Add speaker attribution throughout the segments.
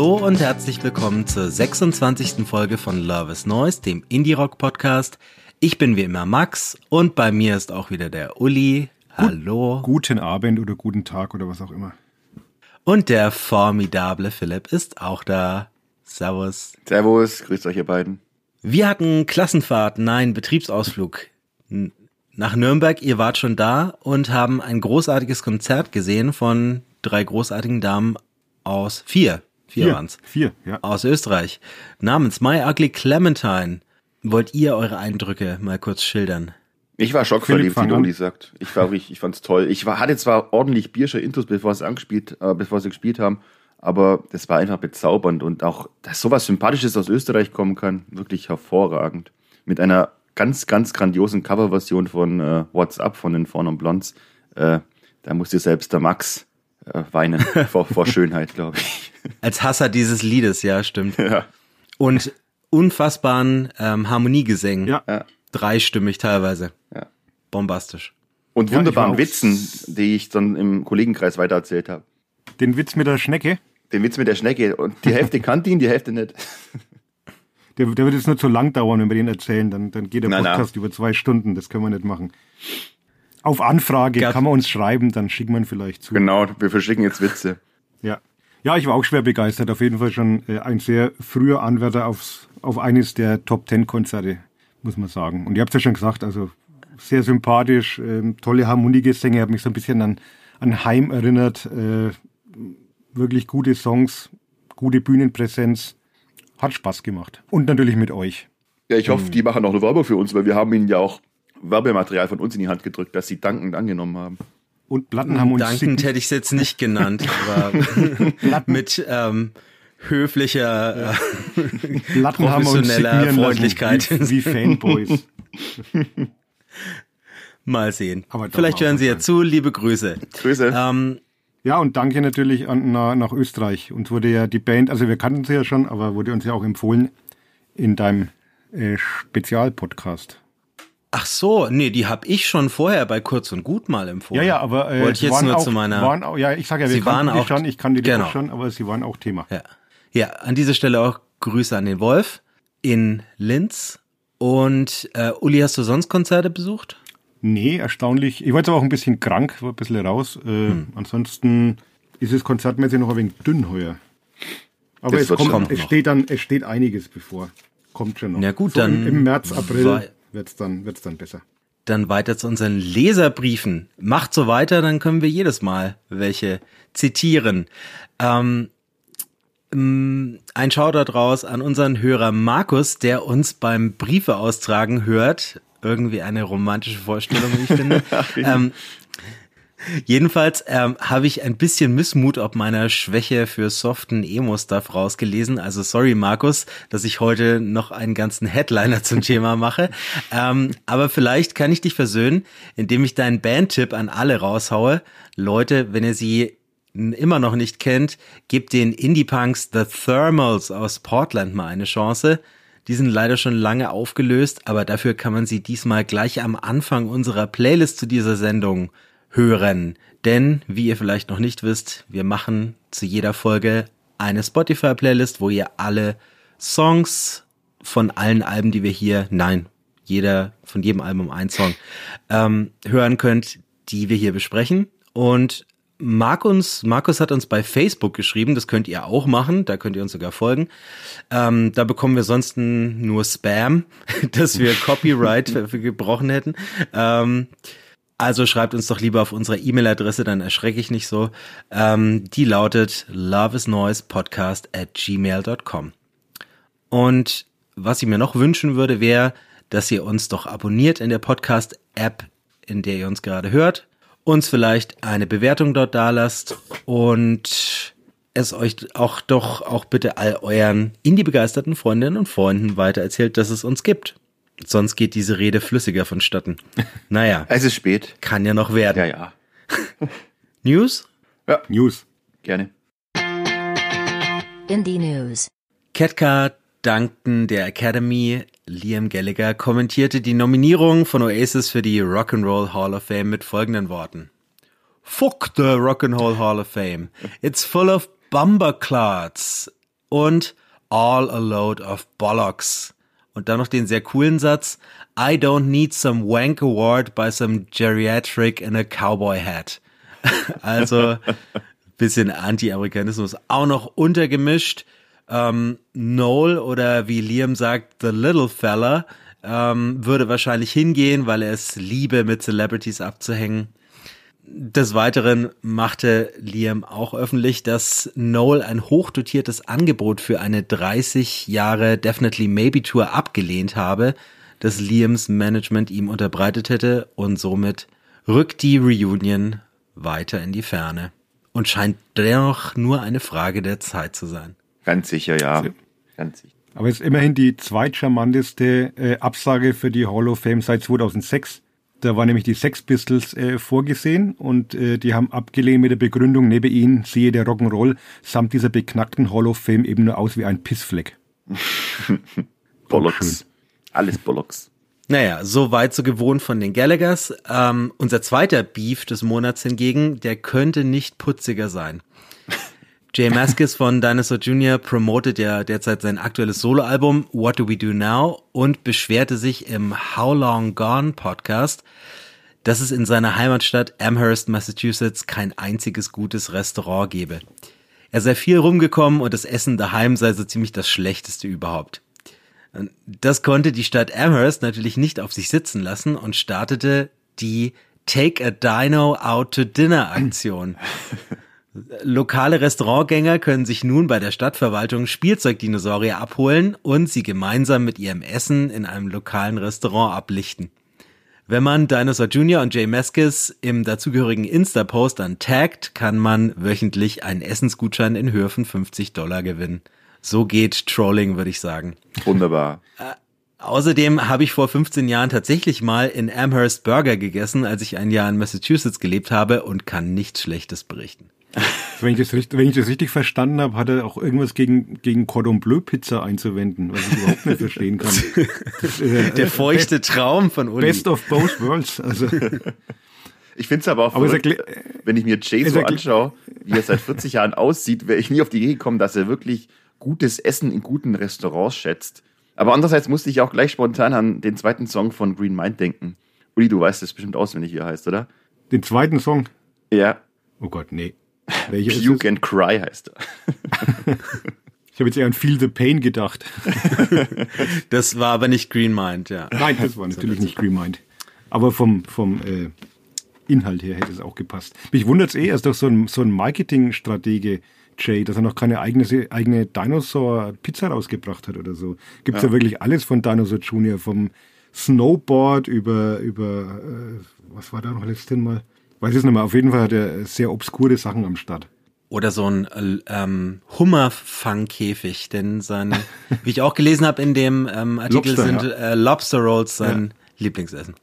Speaker 1: Hallo und herzlich willkommen zur 26. Folge von Love is Noise, dem Indie-Rock-Podcast. Ich bin wie immer Max und bei mir ist auch wieder der Uli. Hallo.
Speaker 2: Guten Abend oder guten Tag oder was auch immer.
Speaker 1: Und der formidable Philipp ist auch da. Servus.
Speaker 3: Servus, grüßt euch ihr beiden.
Speaker 1: Wir hatten Klassenfahrt, nein, Betriebsausflug nach Nürnberg. Ihr wart schon da und haben ein großartiges Konzert gesehen von drei großartigen Damen aus vier Vier, vier waren's.
Speaker 2: Vier, ja.
Speaker 1: Aus Österreich. Namens My Ugly Clementine. Wollt ihr eure Eindrücke mal kurz schildern?
Speaker 3: Ich war schockverliebt, wie Uli sagt. Ich war richtig, ich fand's toll. Ich war, hatte zwar ordentlich Bierscher Intus, bevor sie angespielt, äh, bevor sie gespielt haben, aber das war einfach bezaubernd und auch, dass sowas Sympathisches aus Österreich kommen kann, wirklich hervorragend. Mit einer ganz, ganz grandiosen Coverversion von äh, What's Up von den Fawn und Blondes. Äh, da musste selbst der Max äh, weinen vor, vor Schönheit, glaube ich.
Speaker 1: Als Hasser dieses Liedes, ja, stimmt.
Speaker 3: Ja.
Speaker 1: Und unfassbaren ähm, Harmoniegesängen.
Speaker 2: Ja.
Speaker 3: Ja.
Speaker 1: Dreistimmig teilweise.
Speaker 3: Ja.
Speaker 1: Bombastisch.
Speaker 3: Und
Speaker 2: Ja,
Speaker 3: wunderbaren
Speaker 2: auch-
Speaker 3: Witzen, die ich dann im Kollegenkreis weitererzählt habe.
Speaker 2: Den Witz mit der Schnecke,
Speaker 3: Den Witz mit der Schnecke. Und die Hälfte kannte ihn, die Hälfte nicht.
Speaker 2: der, der wird jetzt nur zu lang dauern, wenn wir den erzählen. Dann, dann geht der. Podcast über zwei Stunden. Das können wir nicht machen. Auf Anfrage
Speaker 1: Gab-
Speaker 2: kann man uns schreiben, dann schicken wir ihn vielleicht zu.
Speaker 3: Genau, wir verschicken jetzt Witze.
Speaker 2: Ja. Ja, ich war auch schwer begeistert. Auf jeden Fall schon äh, ein sehr früher Anwärter aufs, auf eines der Top Ten Konzerte, muss man sagen. Und ihr habt ja schon gesagt, also sehr sympathisch, ähm, tolle Harmoniegesänge, hat mich so ein bisschen an, an Heim erinnert. Äh, wirklich gute Songs, gute Bühnenpräsenz. Hat Spaß gemacht. Und natürlich mit euch.
Speaker 3: Ja, ich hoffe, die machen auch eine Werbung für uns, weil wir haben ihnen ja auch Werbematerial von uns in die Hand gedrückt, das sie dankend angenommen haben.
Speaker 2: Und Platten haben uns
Speaker 1: Dankend hätte ich es jetzt nicht genannt, aber mit ähm, höflicher äh,
Speaker 2: haben uns
Speaker 1: professioneller
Speaker 2: lassen,
Speaker 1: Freundlichkeit.
Speaker 2: Wie, wie Fanboys.
Speaker 1: Mal sehen. Vielleicht hören Sie ja zu, liebe Grüße.
Speaker 3: Grüße.
Speaker 1: Ähm,
Speaker 2: Ja, und danke natürlich an, na, nach Österreich. Uns wurde ja die Band, also wir kannten sie ja schon, aber wurde uns ja auch empfohlen in deinem äh, Spezialpodcast.
Speaker 1: Ach so, nee, die habe ich schon vorher bei Kurz und Gut mal empfohlen.
Speaker 2: Ja, ja, aber äh,
Speaker 1: Wollte ich jetzt
Speaker 2: waren
Speaker 1: nur
Speaker 2: auch,
Speaker 1: zu meiner.
Speaker 2: waren auch, ja, ich sage ja, wir
Speaker 1: Sie waren auch-
Speaker 2: schon, ich kannte die
Speaker 1: genau.
Speaker 2: auch schon, aber sie waren auch Thema.
Speaker 1: Ja. ja, an dieser Stelle auch Grüße an den Wolf in Linz. Und äh, Uli, hast du sonst Konzerte besucht?
Speaker 2: Nee, erstaunlich. Ich war jetzt aber auch ein bisschen krank, war ein bisschen raus. Äh,
Speaker 1: Hm.
Speaker 2: Ansonsten ist es konzertmäßig noch ein wenig dünn heuer. Aber
Speaker 3: Das
Speaker 2: es, kommt,
Speaker 1: schon
Speaker 2: es
Speaker 1: noch.
Speaker 2: steht dann, es steht einiges bevor. Kommt schon noch.
Speaker 1: Na gut,
Speaker 2: so
Speaker 1: dann
Speaker 2: Im, im März, April wird's dann, wird's dann besser.
Speaker 1: Dann weiter zu unseren Leserbriefen. Macht so weiter, dann können wir jedes Mal welche zitieren. Ähm, ähm, ein Shoutout raus an unseren Hörer Markus, der uns beim Briefe austragen hört. Irgendwie eine romantische Vorstellung, wie ich finde. ähm, Jedenfalls ähm, habe ich ein bisschen Missmut ob meiner Schwäche für soften Emo-Stuff rausgelesen. Also sorry, Markus, dass ich heute noch einen ganzen Headliner zum Thema mache. Ähm, aber vielleicht kann ich dich versöhnen, indem ich deinen Bandtipp an alle raushaue. Leute, wenn ihr sie immer noch nicht kennt, gebt den Indie-Punks The Thermals aus Portland mal eine Chance. Die sind leider schon lange aufgelöst, aber dafür kann man sie diesmal gleich am Anfang unserer Playlist zu dieser Sendung hören. Denn, wie ihr vielleicht noch nicht wisst, wir machen zu jeder Folge eine Spotify-Playlist, wo ihr alle Songs von allen Alben, die wir hier, nein, jeder, von jedem Album ein Song, ähm, hören könnt, die wir hier besprechen. Und Markus, Markus hat uns bei Facebook geschrieben, das könnt ihr auch machen, da könnt ihr uns sogar folgen. Ähm, da bekommen wir sonst nur Spam, dass wir Copyright gebrochen hätten. Ähm, also schreibt uns doch lieber auf unserer E-Mail-Adresse, dann erschrecke ich nicht so. Ähm, die lautet loveisnoisepodcast at gmail.com. Und was ich mir noch wünschen würde, wäre, dass ihr uns doch abonniert in der Podcast-App, in der ihr uns gerade hört, uns vielleicht eine Bewertung dort dalasst und es euch auch doch auch bitte all euren Indie-begeisterten Freundinnen und Freunden weitererzählt, dass es uns gibt. Sonst geht diese Rede flüssiger vonstatten. Naja.
Speaker 3: Es ist spät.
Speaker 1: Kann ja noch werden.
Speaker 3: Ja, ja.
Speaker 1: News?
Speaker 2: Ja. News.
Speaker 3: Gerne.
Speaker 4: Indie News.
Speaker 1: Ketka dankten der Academy. Liam Gallagher kommentierte die Nominierung von Oasis für die Rock'n'Roll Hall of Fame mit folgenden Worten. Fuck the Rock'n'Roll Hall of Fame. It's full of bumperclards und all a load of bollocks. Und dann noch den sehr coolen Satz, I don't need some wank award by some geriatric in a cowboy hat. also bisschen Anti-Amerikanismus auch noch untergemischt. Ähm, Noel oder wie Liam sagt, The Little Fella ähm, würde wahrscheinlich hingehen, weil er es liebe, mit Celebrities abzuhängen. Des Weiteren machte Liam auch öffentlich, dass Noel ein hochdotiertes Angebot für eine 30 Jahre Definitely Maybe Tour abgelehnt habe, das Liams Management ihm unterbreitet hätte und somit rückt die Reunion weiter in die Ferne und scheint dennoch nur eine Frage der Zeit zu sein.
Speaker 3: Ganz sicher, ja. Ganz sicher.
Speaker 2: Aber es ist immerhin die zweitcharmanteste äh, Absage für die Hall of Fame seit 2006. Da war nämlich die Sex Pistols äh, vorgesehen und äh, die haben abgelehnt mit der Begründung, neben ihnen siehe der Rock'n'Roll samt dieser beknackten Hall of Fame eben nur aus wie ein Pissfleck.
Speaker 3: Bollocks. Alles Bollocks.
Speaker 1: Naja, so weit so gewohnt von den Gallaghers. Ähm, unser zweiter Beef des Monats hingegen, der könnte nicht putziger sein. Jay Maskis von Dinosaur Jr. promotet ja derzeit sein aktuelles Soloalbum What Do We Do Now und beschwerte sich im How Long Gone Podcast, dass es in seiner Heimatstadt Amherst, Massachusetts kein einziges gutes Restaurant gebe. Er sei viel rumgekommen und das Essen daheim sei so ziemlich das schlechteste überhaupt. Das konnte die Stadt Amherst natürlich nicht auf sich sitzen lassen und startete die Take a Dino Out to Dinner Aktion. Lokale Restaurantgänger können sich nun bei der Stadtverwaltung Spielzeugdinosaurier abholen und sie gemeinsam mit ihrem Essen in einem lokalen Restaurant ablichten. Wenn man Dinosaur Jr. und Jay Meskis im dazugehörigen Insta-Post dann taggt, kann man wöchentlich einen Essensgutschein in Höhe von 50 Dollar gewinnen. So geht Trolling, würde ich sagen.
Speaker 3: Wunderbar.
Speaker 1: Äh, außerdem habe ich vor 15 Jahren tatsächlich mal in Amherst Burger gegessen, als ich ein Jahr in Massachusetts gelebt habe und kann nichts Schlechtes berichten.
Speaker 2: Wenn ich, das, wenn ich das richtig verstanden habe, hat er auch irgendwas gegen, gegen Cordon Bleu Pizza einzuwenden, was ich überhaupt nicht verstehen kann.
Speaker 1: äh, Der feuchte Traum von Uli.
Speaker 2: Best of both worlds. Also.
Speaker 3: Ich finde es aber auch, aber verrückt, wenn ich mir Jay so anschaue, wie er seit 40 Jahren aussieht, wäre ich nie auf die Idee gekommen, dass er wirklich gutes Essen in guten Restaurants schätzt. Aber andererseits musste ich auch gleich spontan an den zweiten Song von Green Mind denken. Uli, du weißt es bestimmt auswendig, wie er heißt, oder?
Speaker 2: Den zweiten Song?
Speaker 3: Ja.
Speaker 2: Oh Gott, nee.
Speaker 3: Welcher Puke and Cry heißt er.
Speaker 2: ich habe jetzt eher an Feel the Pain gedacht.
Speaker 1: das war aber nicht Green Mind, ja.
Speaker 2: Nein, das war natürlich nicht Green Mind. Aber vom, vom äh, Inhalt her hätte es auch gepasst. Mich wundert es eh, er ist doch so ein, so ein Marketingstratege, Jay, dass er noch keine eigene, eigene Dinosaur-Pizza rausgebracht hat oder so. Gibt es ja. ja. wirklich alles von Dinosaur Junior, vom Snowboard über, über äh, was war da noch letztes Mal? Weiß es nicht mehr. Auf jeden Fall hat er sehr obskure Sachen am Start.
Speaker 1: Oder so ein ähm, Hummerfangkäfig, denn sein, wie ich auch gelesen habe in dem ähm, Artikel, Lobster, sind ja. äh, Lobster Rolls sein ja. Lieblingsessen.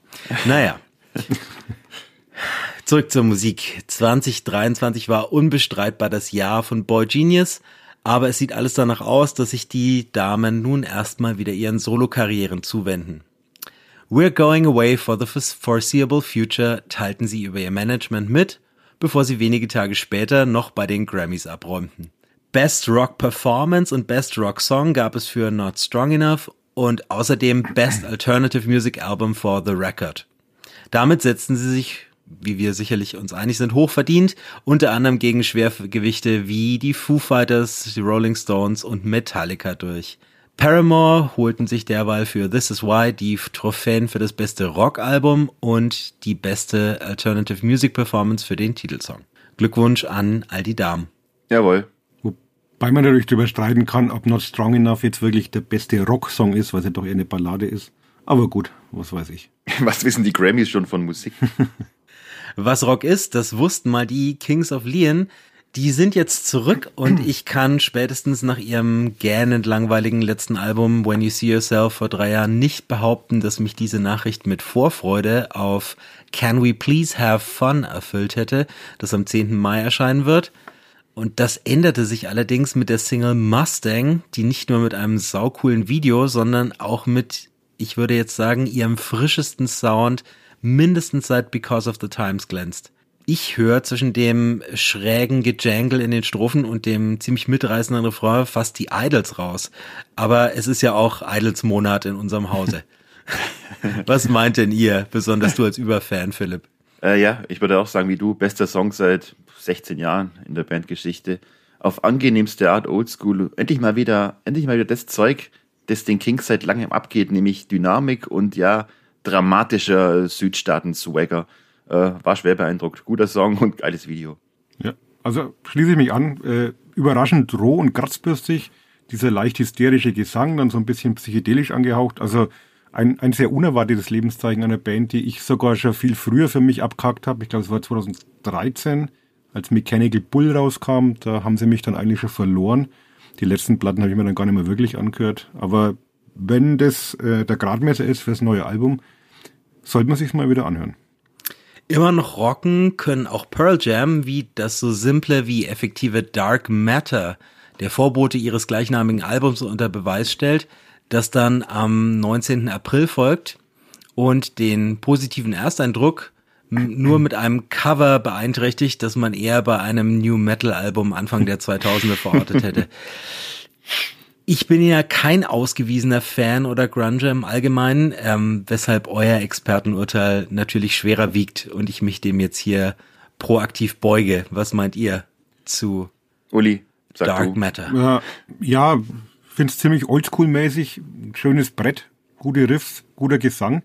Speaker 1: Naja. Zurück zur Musik. 2023 war unbestreitbar das Jahr von Boy Genius, aber es sieht alles danach aus, dass sich die Damen nun erstmal wieder ihren Solokarrieren zuwenden. We're going away for the foreseeable future teilten sie über ihr Management mit, bevor sie wenige Tage später noch bei den Grammys abräumten. Best Rock Performance und Best Rock Song gab es für Not Strong Enough und außerdem Best Alternative Music Album for The Record. Damit setzten sie sich, wie wir sicherlich uns einig sind, hochverdient, unter anderem gegen Schwergewichte wie die Foo Fighters, die Rolling Stones und Metallica durch. Paramore holten sich derweil für This Is Why die Trophäen für das beste Rockalbum und die beste Alternative Music Performance für den Titelsong. Glückwunsch an all die Damen.
Speaker 3: Jawohl.
Speaker 2: Wobei man natürlich darüber streiten kann, ob Not Strong Enough jetzt wirklich der beste Rocksong ist, weil es ja doch eher eine Ballade ist. Aber gut, was weiß ich.
Speaker 3: Was wissen die Grammys schon von Musik?
Speaker 1: was Rock ist, das wussten mal die Kings of Leon, Die sind jetzt zurück und ich kann spätestens nach ihrem gähnend langweiligen letzten Album When You See Yourself vor drei Jahren nicht behaupten, dass mich diese Nachricht mit Vorfreude auf Can We Please Have Fun erfüllt hätte, das am 10. Mai erscheinen wird. Und das änderte sich allerdings mit der Single Mustang, die nicht nur mit einem saucoolen Video, sondern auch mit, ich würde jetzt sagen, ihrem frischesten Sound mindestens seit Because of the Times glänzt ich höre zwischen dem schrägen Gejangle in den Strophen und dem ziemlich mitreißenden Refrain fast die Idols raus. Aber es ist ja auch Idols Monat in unserem Hause. Was meint denn ihr, besonders du als Überfan, Philipp?
Speaker 3: Äh, ja, ich würde auch sagen, wie du, bester Song seit 16 Jahren in der Bandgeschichte. Auf angenehmste Art Oldschool. Endlich mal wieder, endlich mal wieder das Zeug, das den Kings seit langem abgeht, nämlich Dynamik und ja, dramatischer Südstaaten-Swagger. Äh, war schwer beeindruckt. Guter Song und geiles Video.
Speaker 2: Ja, also schließe ich mich an. Äh, überraschend roh und kratzbürstig. Dieser leicht hysterische Gesang, dann so ein bisschen psychedelisch angehaucht. Also ein, ein sehr unerwartetes Lebenszeichen einer Band, die ich sogar schon viel früher für mich abgehakt habe. Ich glaube, es war 2013, als Mechanical Bull rauskam. Da haben sie mich dann eigentlich schon verloren. Die letzten Platten habe ich mir dann gar nicht mehr wirklich angehört. Aber wenn das äh, der Gradmesser ist fürs neue Album, sollte man sich mal wieder anhören.
Speaker 1: Immer noch rocken können auch Pearl Jam, wie das so simple wie effektive Dark Matter, der Vorbote ihres gleichnamigen Albums unter Beweis stellt, das dann am 19. April folgt und den positiven Ersteindruck nur mit einem Cover beeinträchtigt, das man eher bei einem New Metal Album Anfang der 2000er verortet hätte. Ich bin ja kein ausgewiesener Fan oder Grunger im Allgemeinen, ähm, weshalb euer Expertenurteil natürlich schwerer wiegt und ich mich dem jetzt hier proaktiv beuge. Was meint ihr zu
Speaker 3: Uli,
Speaker 1: Dark du. Matter?
Speaker 2: Ja, ja finde es ziemlich oldschool-mäßig, schönes Brett, gute Riffs, guter Gesang.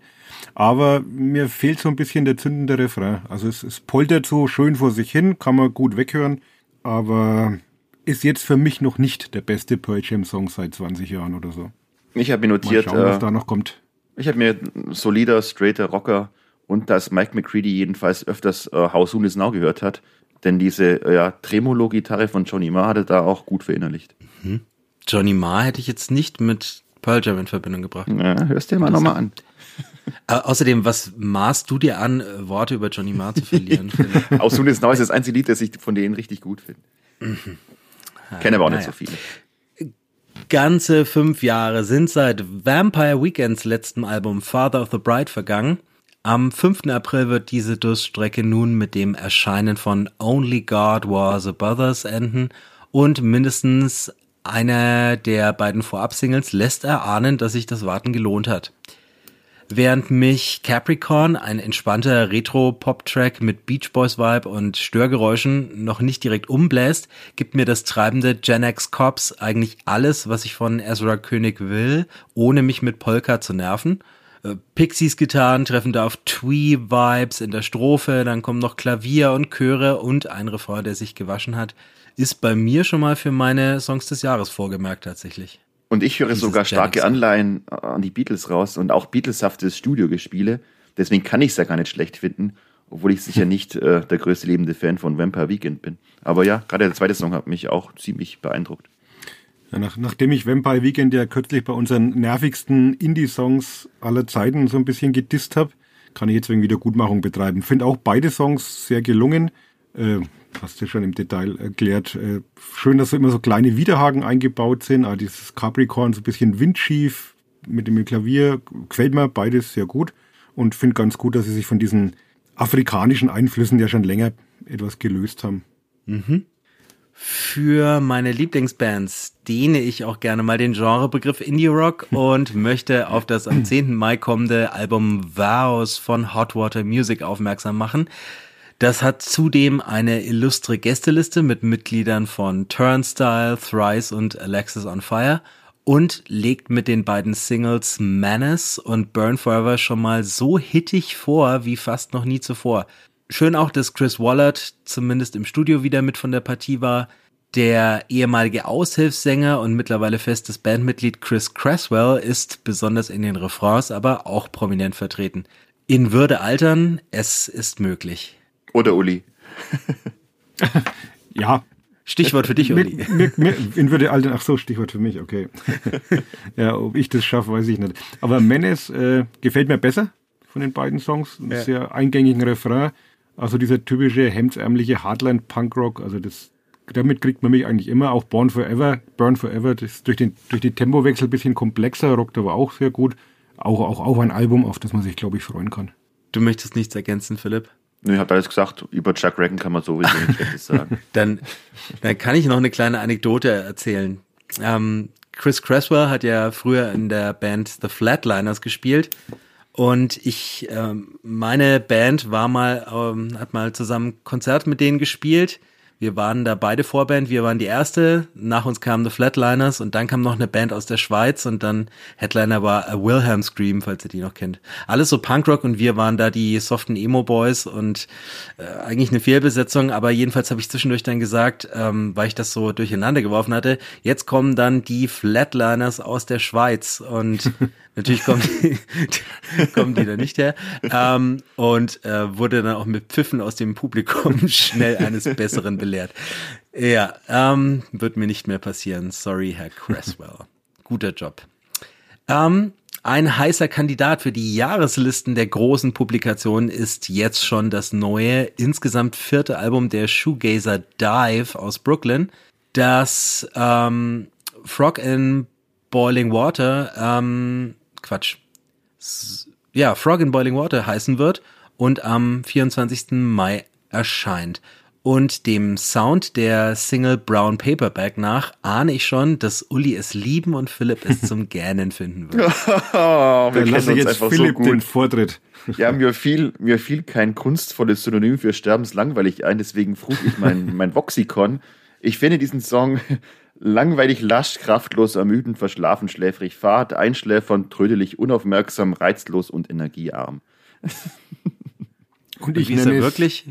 Speaker 2: Aber mir fehlt so ein bisschen der zündende Refrain. Also es, es poltert so schön vor sich hin, kann man gut weghören, aber ist jetzt für mich noch nicht der beste Pearl Jam Song seit 20 Jahren oder so.
Speaker 3: Ich habe mir notiert,
Speaker 2: Mal schauen, was äh, da noch kommt.
Speaker 3: Ich habe mir solider, straighter Rocker und dass Mike McCready jedenfalls öfters äh, How Soon Is Now gehört hat, denn diese äh, ja, Tremolo-Gitarre von Johnny Marr hatte da auch gut verinnerlicht.
Speaker 1: Mhm. Johnny Marr hätte ich jetzt nicht mit Pearl Jam in Verbindung gebracht.
Speaker 3: Ja, hörst dir mal nochmal an.
Speaker 1: Äh, außerdem, was maßt du dir an, äh, Worte über Johnny Marr zu verlieren?
Speaker 3: How Soon Is Now ist das einzige Lied, das ich von denen richtig gut finde. Mhm. Kenne aber auch naja. nicht so viele.
Speaker 1: Ganze fünf Jahre sind seit Vampire Weekends letztem Album Father of the Bride vergangen. Am 5. April wird diese Durststrecke nun mit dem Erscheinen von Only God Was Above Us enden und mindestens einer der beiden Vorab-Singles lässt erahnen, dass sich das Warten gelohnt hat. Während mich Capricorn, ein entspannter Retro-Pop-Track mit Beach Boys Vibe und Störgeräuschen, noch nicht direkt umbläst, gibt mir das treibende Gen X Cops eigentlich alles, was ich von Ezra König will, ohne mich mit Polka zu nerven. Äh, Pixies Gitarren treffen da auf Twee-Vibes in der Strophe, dann kommen noch Klavier und Chöre und ein Refrain, der sich gewaschen hat. Ist bei mir schon mal für meine Songs des Jahres vorgemerkt tatsächlich.
Speaker 3: Und ich höre sogar starke Anleihen an die Beatles raus und auch Beatleshaftes Studiogespiele. Deswegen kann ich es ja gar nicht schlecht finden, obwohl ich sicher nicht äh, der größte lebende Fan von Vampire Weekend bin. Aber ja, gerade der zweite Song hat mich auch ziemlich beeindruckt.
Speaker 2: Ja, nach, nachdem ich Vampire Weekend ja kürzlich bei unseren nervigsten Indie-Songs aller Zeiten so ein bisschen gedisst habe, kann ich jetzt wegen Wiedergutmachung betreiben. Finde auch beide Songs sehr gelungen. Äh, hast du schon im Detail erklärt. Äh, schön, dass so immer so kleine Widerhaken eingebaut sind. Ah, dieses Capricorn so ein bisschen windschief mit dem Klavier gefällt mir beides sehr gut und finde ganz gut, dass sie sich von diesen afrikanischen Einflüssen ja schon länger etwas gelöst haben.
Speaker 1: Mhm. Für meine Lieblingsbands dehne ich auch gerne mal den Genrebegriff Indie Rock und möchte auf das am 10. Mai kommende Album Vows von Hot Water Music aufmerksam machen. Das hat zudem eine illustre Gästeliste mit Mitgliedern von Turnstile, Thrice und Alexis on Fire und legt mit den beiden Singles Menace und Burn Forever schon mal so hittig vor wie fast noch nie zuvor. Schön auch, dass Chris Wallard zumindest im Studio wieder mit von der Partie war. Der ehemalige Aushilfssänger und mittlerweile festes Bandmitglied Chris Cresswell ist besonders in den Refrains aber auch prominent vertreten. In Würde altern, es ist möglich.
Speaker 3: Oder Uli.
Speaker 2: ja,
Speaker 1: Stichwort für dich, Uli.
Speaker 2: Mir, mir, mir würde alte, ach so, Stichwort für mich, okay. ja, ob ich das schaffe, weiß ich nicht. Aber Menace äh, gefällt mir besser von den beiden Songs. Ein ja. sehr eingängigen Refrain. Also dieser typische hemdsärmliche Hardline-Punkrock, also das, damit kriegt man mich eigentlich immer. Auch Born Forever, Burn Forever, das ist durch den, durch den Tempowechsel ein bisschen komplexer, rockt aber auch sehr gut. Auch, auch, auch ein Album, auf das man sich, glaube ich, freuen kann.
Speaker 1: Du möchtest nichts ergänzen, Philipp?
Speaker 3: Nö, ich habe alles gesagt. Über Chuck Reagan kann man sowieso nichts Schlechtes sagen.
Speaker 1: dann, dann kann ich noch eine kleine Anekdote erzählen. Ähm, Chris Cresswell hat ja früher in der Band The Flatliners gespielt. Und ich, ähm, meine Band war mal, ähm, hat mal zusammen Konzert mit denen gespielt. Wir waren da beide Vorband, wir waren die erste, nach uns kamen The Flatliners und dann kam noch eine Band aus der Schweiz und dann Headliner war A Wilhelm Scream, falls ihr die noch kennt. Alles so Punkrock und wir waren da die soften Emo-Boys und äh, eigentlich eine Fehlbesetzung, aber jedenfalls habe ich zwischendurch dann gesagt, ähm, weil ich das so durcheinander geworfen hatte, jetzt kommen dann die Flatliners aus der Schweiz und Natürlich kommen die, kommen die da nicht her. Ähm, und äh, wurde dann auch mit Pfiffen aus dem Publikum schnell eines Besseren belehrt. Ja, ähm, wird mir nicht mehr passieren. Sorry, Herr Cresswell. Guter Job. Ähm, ein heißer Kandidat für die Jahreslisten der großen Publikationen ist jetzt schon das neue, insgesamt vierte Album der Shoegazer Dive aus Brooklyn, das ähm, Frog in Boiling Water ähm, Quatsch. Ja, Frog in Boiling Water heißen wird und am 24. Mai erscheint. Und dem Sound der Single Brown Paperback nach ahne ich schon, dass Uli es lieben und Philipp es zum Gähnen finden wird.
Speaker 2: oh, wir Dann lasse jetzt Philipp so den Vortritt.
Speaker 3: ja, mir fiel, mir fiel kein kunstvolles Synonym für sterbenslangweilig ein, deswegen frug ich mein, mein Voxikon. Ich finde diesen Song Langweilig, lasch, kraftlos, ermüdend, verschlafen, schläfrig, fad, einschläfernd, trödelig, unaufmerksam, reizlos und energiearm.
Speaker 2: Und ich nenne, wirklich?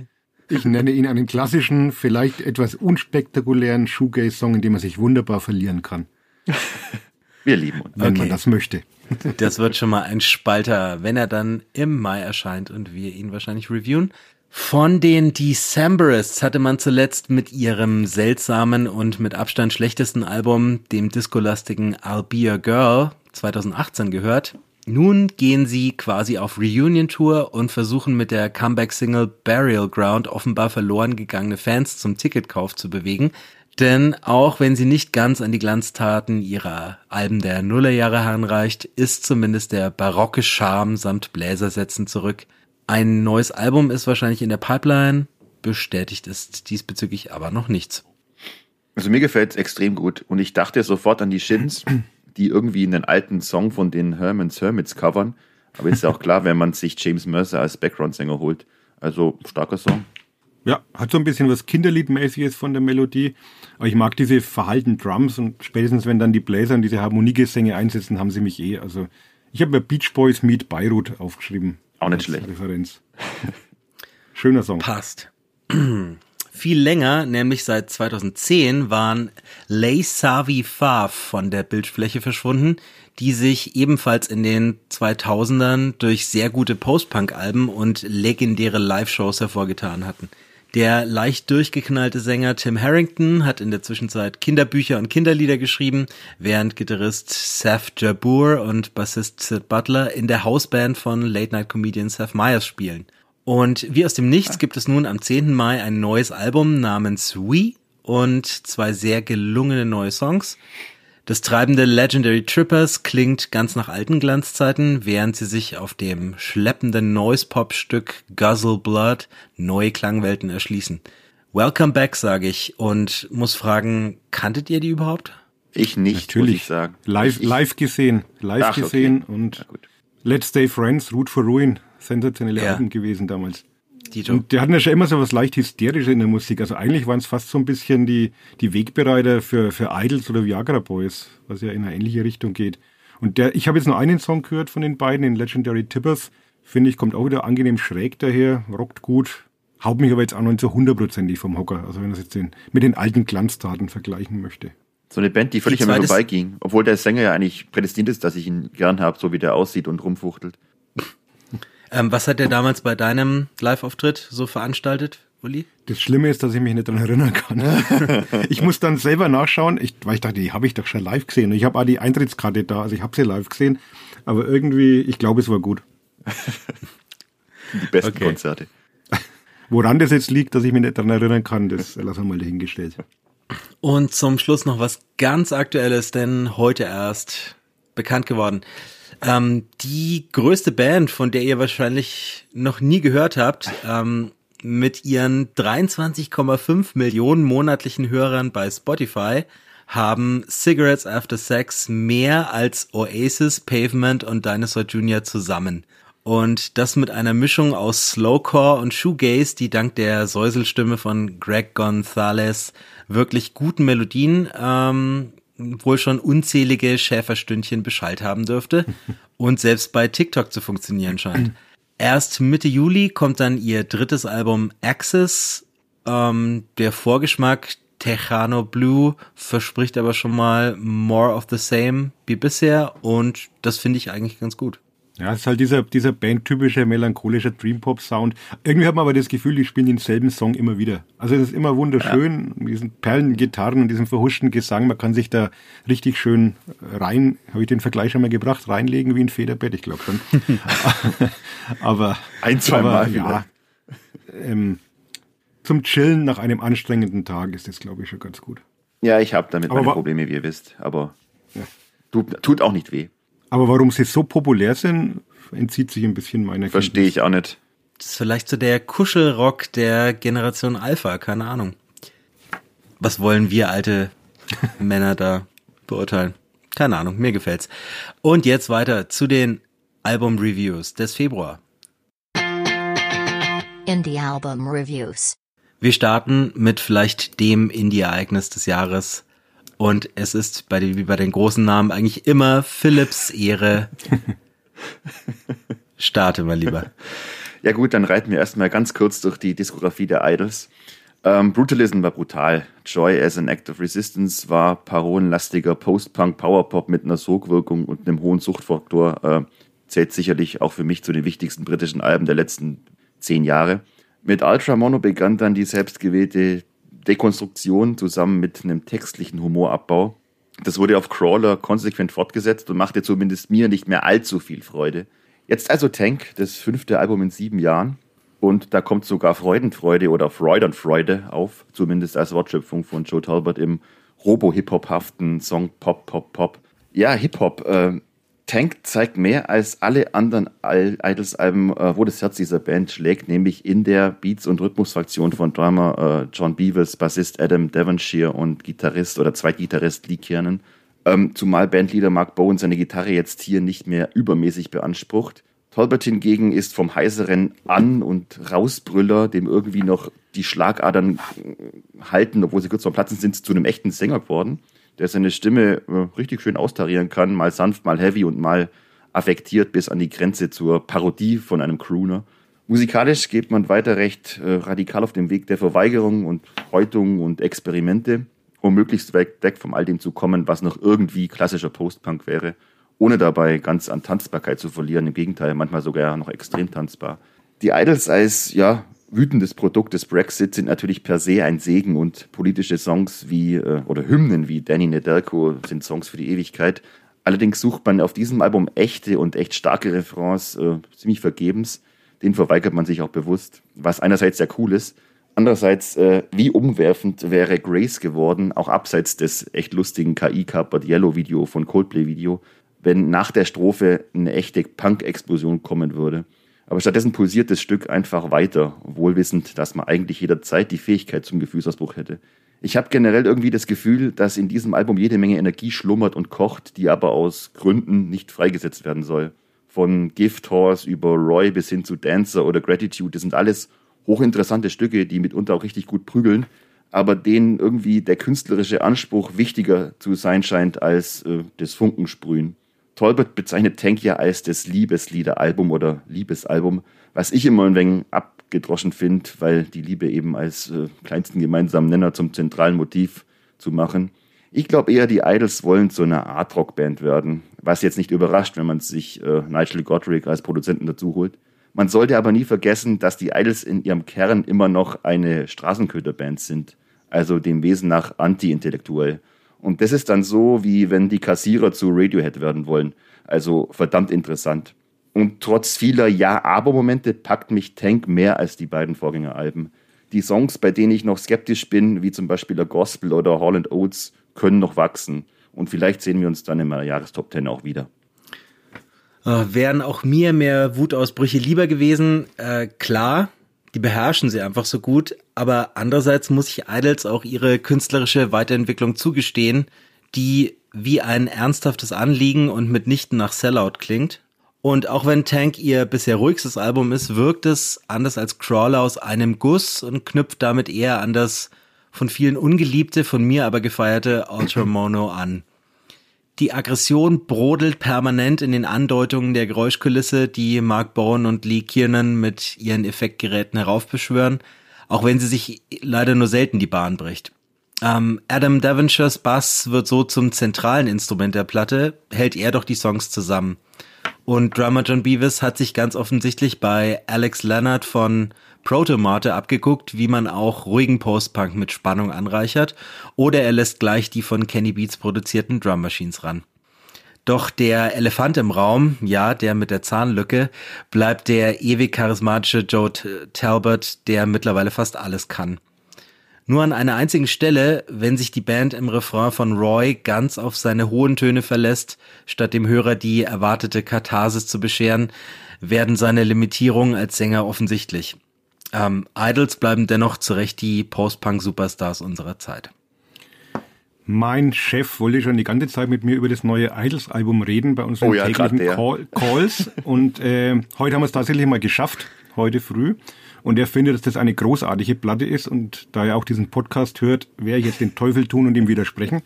Speaker 2: Ich nenne ihn einen klassischen, vielleicht etwas unspektakulären Shoegaze-Song, in dem man sich wunderbar verlieren kann.
Speaker 3: Wir lieben uns.
Speaker 2: Wenn okay. man das möchte.
Speaker 1: Das wird schon mal ein Spalter, wenn er dann im Mai erscheint und wir ihn wahrscheinlich reviewen. Von den Decemberists hatte man zuletzt mit ihrem seltsamen und mit Abstand schlechtesten Album, dem diskolastigen I'll Be a Girl 2018 gehört. Nun gehen sie quasi auf Reunion-Tour und versuchen mit der Comeback-Single Burial Ground offenbar verloren gegangene Fans zum Ticketkauf zu bewegen. Denn auch wenn sie nicht ganz an die Glanztaten ihrer Alben der Nullerjahre heranreicht, ist zumindest der barocke Charme samt Bläsersätzen zurück. Ein neues Album ist wahrscheinlich in der Pipeline. Bestätigt ist diesbezüglich aber noch nichts.
Speaker 3: Also mir gefällt es extrem gut und ich dachte sofort an die Shins, die irgendwie einen alten Song von den Herman's Hermits covern. Aber ist ja auch klar, wenn man sich James Mercer als Background-Sänger holt. Also starker Song.
Speaker 2: Ja, hat so ein bisschen was Kinderliedmäßiges von der Melodie. Aber ich mag diese verhalten Drums und spätestens wenn dann die Bläser und diese Harmoniegesänge einsetzen, haben sie mich eh. Also ich habe mir Beach Boys Meet Beirut aufgeschrieben.
Speaker 3: Auch nicht schlecht.
Speaker 2: Referenz. Schöner Song.
Speaker 1: Passt. Viel länger, nämlich seit 2010, waren Lay Savi Faf von der Bildfläche verschwunden, die sich ebenfalls in den 2000ern durch sehr gute Post-Punk-Alben und legendäre Live-Shows hervorgetan hatten. Der leicht durchgeknallte Sänger Tim Harrington hat in der Zwischenzeit Kinderbücher und Kinderlieder geschrieben, während Gitarrist Seth Jabur und Bassist Sid Butler in der Hausband von Late Night Comedian Seth Meyers spielen. Und wie aus dem Nichts gibt es nun am 10. Mai ein neues Album namens We und zwei sehr gelungene neue Songs. Das treibende Legendary Trippers klingt ganz nach alten Glanzzeiten, während sie sich auf dem schleppenden Noise-Pop-Stück Guzzle Blood neue Klangwelten erschließen. Welcome back, sage ich, und muss fragen, kanntet ihr die überhaupt?
Speaker 3: Ich nicht,
Speaker 2: Natürlich. muss ich sagen. Live, ich, live gesehen, live Ach, gesehen okay. und Let's Stay Friends, Root for Ruin, sensationelle ja. Alben gewesen damals. Dito. Und die hatten ja schon immer so was leicht Hysterisches in der Musik. Also eigentlich waren es fast so ein bisschen die, die Wegbereiter für, für Idols oder Viagra Boys, was ja in eine ähnliche Richtung geht. Und der, ich habe jetzt nur einen Song gehört von den beiden, den Legendary Tippers. Finde ich, kommt auch wieder angenehm schräg daher, rockt gut. Haut mich aber jetzt auch noch nicht so hundertprozentig vom Hocker. Also wenn man es jetzt den, mit den alten Glanztaten vergleichen möchte.
Speaker 3: So eine Band, die völlig die an mir vorbeiging. Obwohl der Sänger ja eigentlich prädestiniert ist, dass ich ihn gern habe, so wie der aussieht und rumfuchtelt.
Speaker 1: Ähm, was hat der damals bei deinem Live-Auftritt so veranstaltet? Uli?
Speaker 2: Das Schlimme ist, dass ich mich nicht daran erinnern kann. ich muss dann selber nachschauen, ich, weil ich dachte, die habe ich doch schon live gesehen. Ich habe auch die Eintrittskarte da, also ich habe sie live gesehen. Aber irgendwie, ich glaube, es war gut.
Speaker 3: die besten okay. Konzerte.
Speaker 2: Woran das jetzt liegt, dass ich mich nicht daran erinnern kann, das lassen wir mal dahingestellt.
Speaker 1: Und zum Schluss noch was ganz Aktuelles, denn heute erst bekannt geworden. Ähm, die größte Band, von der ihr wahrscheinlich noch nie gehört habt, ähm, mit ihren 23,5 Millionen monatlichen Hörern bei Spotify, haben Cigarettes After Sex mehr als Oasis, Pavement und Dinosaur Jr. zusammen. Und das mit einer Mischung aus Slowcore und Shoegaze, die dank der Säuselstimme von Greg Gonzalez wirklich guten Melodien ähm, wohl schon unzählige Schäferstündchen Bescheid haben dürfte und selbst bei TikTok zu funktionieren scheint. Erst Mitte Juli kommt dann ihr drittes Album Access. Ähm, der Vorgeschmack Tejano Blue verspricht aber schon mal more of the same wie bisher und das finde ich eigentlich ganz gut.
Speaker 2: Ja, es ist halt dieser, dieser bandtypische melancholische Dream-Pop-Sound. Irgendwie hat man aber das Gefühl, die spielen denselben Song immer wieder. Also es ist immer wunderschön, ja. mit diesen Perlengitarren und diesem verhuschten Gesang. Man kann sich da richtig schön rein, habe ich den Vergleich schon mal gebracht, reinlegen wie ein Federbett, ich glaube schon. aber
Speaker 3: ein, zwei Mal,
Speaker 2: ja. Ähm, zum Chillen nach einem anstrengenden Tag ist das, glaube ich, schon ganz gut.
Speaker 3: Ja, ich habe damit aber meine Probleme, wie ihr wisst, aber ja. tut, tut auch nicht weh.
Speaker 2: Aber warum sie so populär sind, entzieht sich ein bisschen meiner
Speaker 3: Verstehe ich auch nicht.
Speaker 1: Das ist vielleicht so der Kuschelrock der Generation Alpha, keine Ahnung. Was wollen wir alte Männer da beurteilen? Keine Ahnung, mir gefällt's. Und jetzt weiter zu den Album-Reviews des Februar.
Speaker 4: Indie Album Reviews.
Speaker 1: Wir starten mit vielleicht dem Indie-Ereignis des Jahres, und es ist bei den, wie bei den großen Namen eigentlich immer Philips Ehre. Starte mal lieber.
Speaker 3: Ja gut, dann reiten wir erstmal ganz kurz durch die Diskografie der Idols. Ähm, Brutalism war brutal. Joy as an Act of Resistance war parolenlastiger Post-Punk Powerpop mit einer Sogwirkung und einem hohen Suchtfaktor. Äh, zählt sicherlich auch für mich zu den wichtigsten britischen Alben der letzten zehn Jahre. Mit Ultra Mono begann dann die selbstgewählte Dekonstruktion zusammen mit einem textlichen Humorabbau. Das wurde auf Crawler konsequent fortgesetzt und machte zumindest mir nicht mehr allzu viel Freude. Jetzt also Tank, das fünfte Album in sieben Jahren. Und da kommt sogar Freudenfreude oder Freudenfreude auf, zumindest als Wortschöpfung von Joe Talbot im Robo-Hip-Hop-haften Song Pop, Pop, Pop. Ja, Hip-Hop. Äh, Tank zeigt mehr als alle anderen Idols-Alben, äh, wo das Herz dieser Band schlägt, nämlich in der Beats- und Rhythmusfraktion von Drummer äh, John Beavers, Bassist Adam Devonshire und Gitarrist oder Zweitgitarrist Lee Kiernan. Ähm, zumal Bandleader Mark Bowen seine Gitarre jetzt hier nicht mehr übermäßig beansprucht. Tolbert hingegen ist vom heiseren An- und Rausbrüller, dem irgendwie noch die Schlagadern halten, obwohl sie kurz vor Platzen sind, zu einem echten Sänger geworden der seine Stimme äh, richtig schön austarieren kann, mal sanft, mal heavy und mal affektiert bis an die Grenze zur Parodie von einem Crooner. Musikalisch geht man weiter recht äh, radikal auf dem Weg der Verweigerung und Häutung und Experimente, um möglichst weg, weg vom all dem zu kommen, was noch irgendwie klassischer Postpunk wäre, ohne dabei ganz an Tanzbarkeit zu verlieren. Im Gegenteil, manchmal sogar noch extrem tanzbar. Die Idols als ja, wütendes Produkt des Brexit sind natürlich per se ein Segen und politische Songs wie äh, oder Hymnen wie Danny Nedelko sind Songs für die Ewigkeit. Allerdings sucht man auf diesem Album echte und echt starke Refrains äh, ziemlich vergebens. Den verweigert man sich auch bewusst, was einerseits sehr cool ist. Andererseits, äh, wie umwerfend wäre Grace geworden, auch abseits des echt lustigen KI-Carpert Yellow-Video von Coldplay-Video, wenn nach der Strophe eine echte Punk-Explosion kommen würde. Aber stattdessen pulsiert das Stück einfach weiter, wohlwissend, dass man eigentlich jederzeit die Fähigkeit zum Gefühlsausbruch hätte. Ich habe generell irgendwie das Gefühl, dass in diesem Album jede Menge Energie schlummert und kocht, die aber aus Gründen nicht freigesetzt werden soll. Von Gift Horse über Roy bis hin zu Dancer oder Gratitude, das sind alles hochinteressante Stücke, die mitunter auch richtig gut prügeln, aber denen irgendwie der künstlerische Anspruch wichtiger zu sein scheint als äh, das Funkensprühen. Tolbert bezeichnet Tank ja als das Liebesliederalbum oder Liebesalbum, was ich immer ein wenig abgedroschen finde, weil die Liebe eben als äh, kleinsten gemeinsamen Nenner zum zentralen Motiv zu machen. Ich glaube eher, die Idols wollen zu einer Art-Rock-Band werden, was jetzt nicht überrascht, wenn man sich äh, Nigel Godric als Produzenten dazu holt. Man sollte aber nie vergessen, dass die Idols in ihrem Kern immer noch eine Straßenköterband sind, also dem Wesen nach anti-intellektuell. Und das ist dann so, wie wenn die Kassierer zu Radiohead werden wollen. Also verdammt interessant. Und trotz vieler Ja-Aber-Momente packt mich Tank mehr als die beiden Vorgängeralben. Die Songs, bei denen ich noch skeptisch bin, wie zum Beispiel der Gospel oder Holland Oates, können noch wachsen. Und vielleicht sehen wir uns dann im Jahrestop 10 auch wieder.
Speaker 1: Äh, wären auch mir mehr Wutausbrüche lieber gewesen. Äh, klar, die beherrschen sie einfach so gut, aber andererseits muss ich Idols auch ihre künstlerische Weiterentwicklung zugestehen, die wie ein ernsthaftes Anliegen und mitnichten nach Sellout klingt. Und auch wenn Tank ihr bisher ruhigstes Album ist, wirkt es anders als Crawler aus einem Guss und knüpft damit eher an das von vielen ungeliebte, von mir aber gefeierte Ultra Mono an. Die Aggression brodelt permanent in den Andeutungen der Geräuschkulisse, die Mark Bowen und Lee Kiernan mit ihren Effektgeräten heraufbeschwören, auch wenn sie sich leider nur selten die Bahn bricht. Ähm, Adam Devonshires Bass wird so zum zentralen Instrument der Platte, hält er doch die Songs zusammen. Und Drummer John Beavis hat sich ganz offensichtlich bei Alex Leonard von Protomate abgeguckt, wie man auch ruhigen Post-Punk mit Spannung anreichert, oder er lässt gleich die von Kenny Beats produzierten Drum Machines ran. Doch der Elefant im Raum, ja, der mit der Zahnlücke, bleibt der ewig charismatische Joe Talbot, der mittlerweile fast alles kann. Nur an einer einzigen Stelle, wenn sich die Band im Refrain von Roy ganz auf seine hohen Töne verlässt, statt dem Hörer die erwartete Katharsis zu bescheren, werden seine Limitierungen als Sänger offensichtlich. Ähm, Idols bleiben dennoch zu Recht die Post-Punk-Superstars unserer Zeit.
Speaker 2: Mein Chef wollte schon die ganze Zeit mit mir über das neue Idols-Album reden bei unseren
Speaker 3: oh ja, täglichen
Speaker 2: Call Calls. Und äh, heute haben wir es tatsächlich mal geschafft, heute früh. Und er findet, dass das eine großartige Platte ist. Und da er auch diesen Podcast hört, werde ich jetzt den Teufel tun und ihm widersprechen.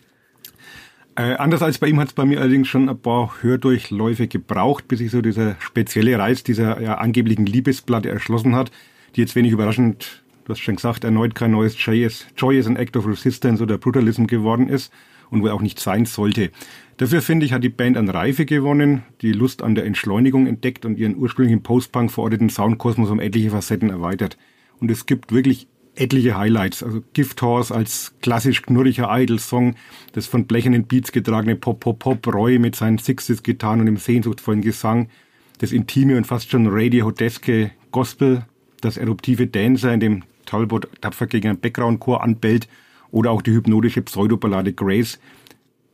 Speaker 2: Äh, anders als bei ihm hat es bei mir allerdings schon ein paar Hördurchläufe gebraucht, bis sich so dieser spezielle Reiz dieser ja, angeblichen Liebesplatte erschlossen hat die jetzt wenig überraschend, du hast schon gesagt, erneut kein neues Joyous, Joyous an Act of Resistance oder Brutalism geworden ist und wohl auch nicht sein sollte. Dafür finde ich, hat die Band an Reife gewonnen, die Lust an der Entschleunigung entdeckt und ihren ursprünglichen Post-Punk verorteten Soundkosmos um etliche Facetten erweitert. Und es gibt wirklich etliche Highlights. Also Gift Horse als klassisch knurriger Idol-Song, das von blechernen Beats getragene Pop-Pop-Pop, Roy mit seinen Sixties-Gitarren und dem sehnsuchtvollen Gesang, das intime und fast schon radiohodeske Gospel, das eruptive Dancer in dem Talbot tapfer gegen einen Background-Chor anbellt oder auch die hypnotische Pseudoballade Grace.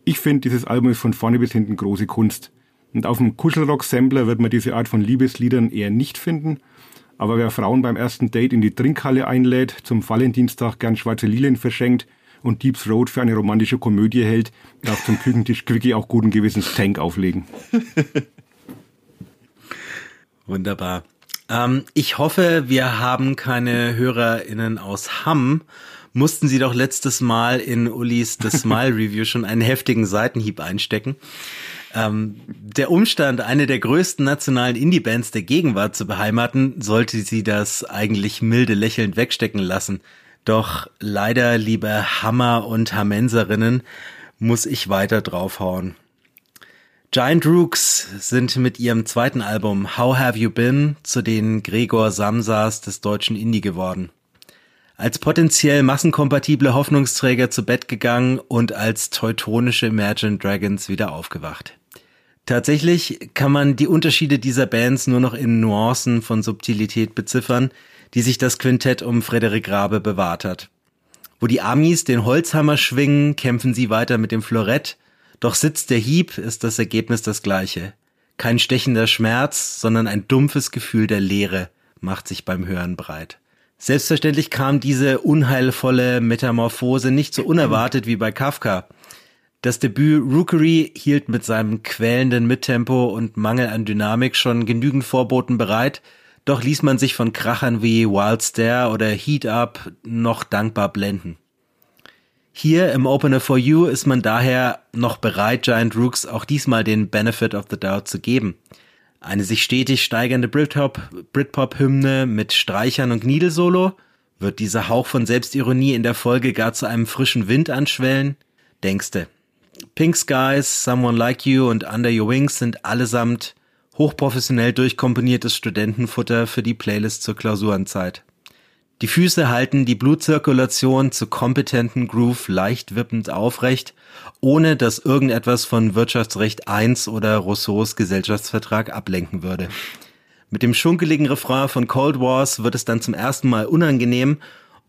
Speaker 2: Ich finde, dieses Album ist von vorne bis hinten große Kunst. Und auf dem Kuschelrock-Sampler wird man diese Art von Liebesliedern eher nicht finden. Aber wer Frauen beim ersten Date in die Trinkhalle einlädt, zum Valentinstag gern schwarze Lilien verschenkt und Deeps Road für eine romantische Komödie hält, darf zum Küchentisch Quickie auch guten Gewissens Tank auflegen.
Speaker 1: Wunderbar. Ähm, ich hoffe, wir haben keine HörerInnen aus Hamm. Mussten sie doch letztes Mal in Ulis The Smile Review schon einen heftigen Seitenhieb einstecken. Ähm, der Umstand, eine der größten nationalen Indie-Bands der Gegenwart zu beheimaten, sollte sie das eigentlich milde lächelnd wegstecken lassen. Doch leider, liebe Hammer- und Hammenserinnen, muss ich weiter draufhauen. Giant Rooks sind mit ihrem zweiten Album How Have You Been zu den Gregor Samsas des deutschen Indie geworden. Als potenziell massenkompatible Hoffnungsträger zu Bett gegangen und als teutonische Imagine Dragons wieder aufgewacht. Tatsächlich kann man die Unterschiede dieser Bands nur noch in Nuancen von Subtilität beziffern, die sich das Quintett um Frederik Rabe bewahrt hat. Wo die Amis den Holzhammer schwingen, kämpfen sie weiter mit dem Florett, doch sitzt der Hieb, ist das Ergebnis das gleiche. Kein stechender Schmerz, sondern ein dumpfes Gefühl der Leere macht sich beim Hören breit. Selbstverständlich kam diese unheilvolle Metamorphose nicht so unerwartet wie bei Kafka. Das Debüt Rookery hielt mit seinem quälenden Mittempo und Mangel an Dynamik schon genügend Vorboten bereit, doch ließ man sich von Krachern wie Wild Stare oder Heat Up noch dankbar blenden. Hier im Opener for You ist man daher noch bereit, Giant Rooks auch diesmal den Benefit of the Doubt zu geben. Eine sich stetig steigernde Britpop-Hymne mit Streichern und Gnidelsolo? Wird dieser Hauch von Selbstironie in der Folge gar zu einem frischen Wind anschwellen? Denkste. Pink Skies, Someone Like You und Under Your Wings sind allesamt hochprofessionell durchkomponiertes Studentenfutter für die Playlist zur Klausurenzeit. Die Füße halten die Blutzirkulation zu kompetenten Groove leicht wippend aufrecht, ohne dass irgendetwas von Wirtschaftsrecht 1 oder Rousseaus Gesellschaftsvertrag ablenken würde. Mit dem schunkeligen Refrain von Cold Wars wird es dann zum ersten Mal unangenehm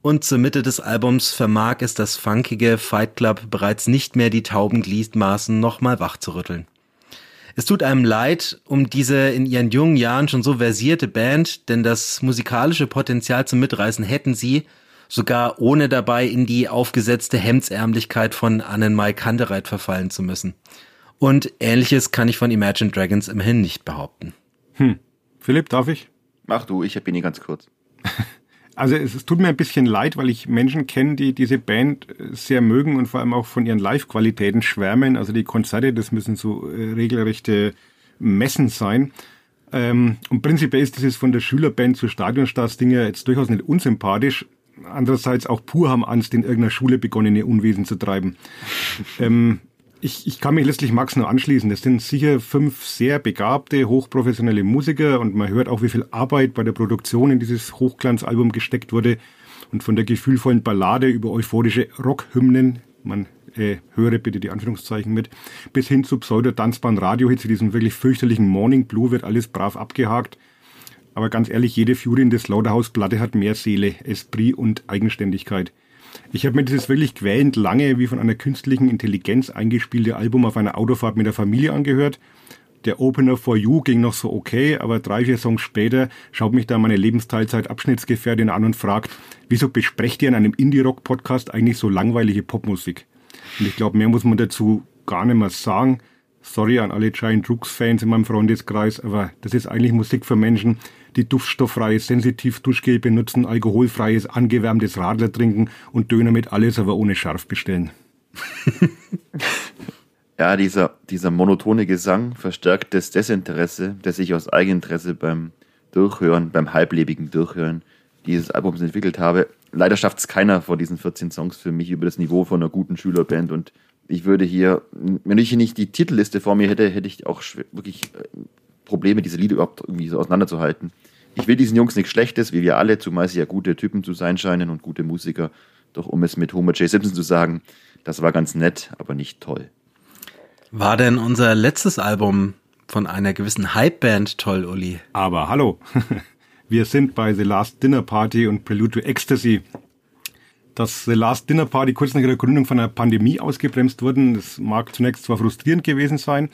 Speaker 1: und zur Mitte des Albums vermag es das funkige Fight Club bereits nicht mehr die tauben Gliedmaßen nochmal wachzurütteln. Es tut einem leid um diese in ihren jungen Jahren schon so versierte Band, denn das musikalische Potenzial zum Mitreißen hätten sie, sogar ohne dabei in die aufgesetzte Hemdsärmlichkeit von Annenmai Kantereit verfallen zu müssen. Und ähnliches kann ich von Imagine Dragons immerhin nicht behaupten.
Speaker 2: Hm. Philipp, darf ich?
Speaker 3: Mach du, ich bin hier ganz kurz.
Speaker 2: Also es, es, tut mir ein bisschen leid, weil ich Menschen kenne, die diese Band äh, sehr mögen und vor allem auch von ihren Live-Qualitäten schwärmen. Also die Konzerte, das müssen so äh, regelrechte Messen sein. Ähm, und prinzipiell ist dieses von der Schülerband zu Stadionstars-Dinger jetzt durchaus nicht unsympathisch. Andererseits auch pur haben Angst, in irgendeiner Schule begonnene Unwesen zu treiben. ähm, ich, ich kann mich letztlich Max nur anschließen. Das sind sicher fünf sehr begabte, hochprofessionelle Musiker und man hört auch, wie viel Arbeit bei der Produktion in dieses Hochglanzalbum gesteckt wurde und von der gefühlvollen Ballade über euphorische Rockhymnen, man äh, höre bitte die Anführungszeichen mit, bis hin zu pseudo-tanzbaren Radiohits wie diesem wirklich fürchterlichen Morning Blue wird alles brav abgehakt. Aber ganz ehrlich, jede Fury in der Slaughterhouse-Platte hat mehr Seele, Esprit und Eigenständigkeit. Ich habe mir dieses wirklich quälend lange, wie von einer künstlichen Intelligenz eingespielte Album auf einer Autofahrt mit der Familie angehört. Der Opener for You ging noch so okay, aber drei, vier Songs später schaut mich da meine Lebensteilzeit Abschnittsgefährtin an und fragt, wieso besprecht ihr in einem Indie-Rock-Podcast eigentlich so langweilige Popmusik? Und ich glaube, mehr muss man dazu gar nicht mehr sagen. Sorry an alle Giant Rooks-Fans in meinem Freundeskreis, aber das ist eigentlich Musik für Menschen, die duftstofffreies Sensitiv-Duschgel benutzen, alkoholfreies, angewärmtes Radler trinken und Döner mit alles, aber ohne Scharf bestellen.
Speaker 3: ja, dieser, dieser monotone Gesang verstärkt das Desinteresse, das sich aus Eigeninteresse beim Durchhören, beim halblebigen Durchhören dieses Albums entwickelt habe. Leider schafft es keiner vor diesen 14 Songs für mich über das Niveau von einer guten Schülerband und ich würde hier, wenn ich hier nicht die Titelliste vor mir hätte, hätte ich auch wirklich äh, Probleme, diese Lieder überhaupt irgendwie so auseinanderzuhalten. Ich will diesen Jungs nichts Schlechtes, wie wir alle, zumal sie ja gute Typen zu sein scheinen und gute Musiker. Doch um es mit Homer J. Simpson zu sagen, das war ganz nett, aber nicht toll.
Speaker 1: War denn unser letztes Album von einer gewissen Hypeband toll, Uli?
Speaker 2: Aber hallo, wir sind bei The Last Dinner Party und Prelude to Ecstasy. Dass The Last Dinner Party kurz nach ihrer Gründung von einer Pandemie ausgebremst wurden, das mag zunächst zwar frustrierend gewesen sein,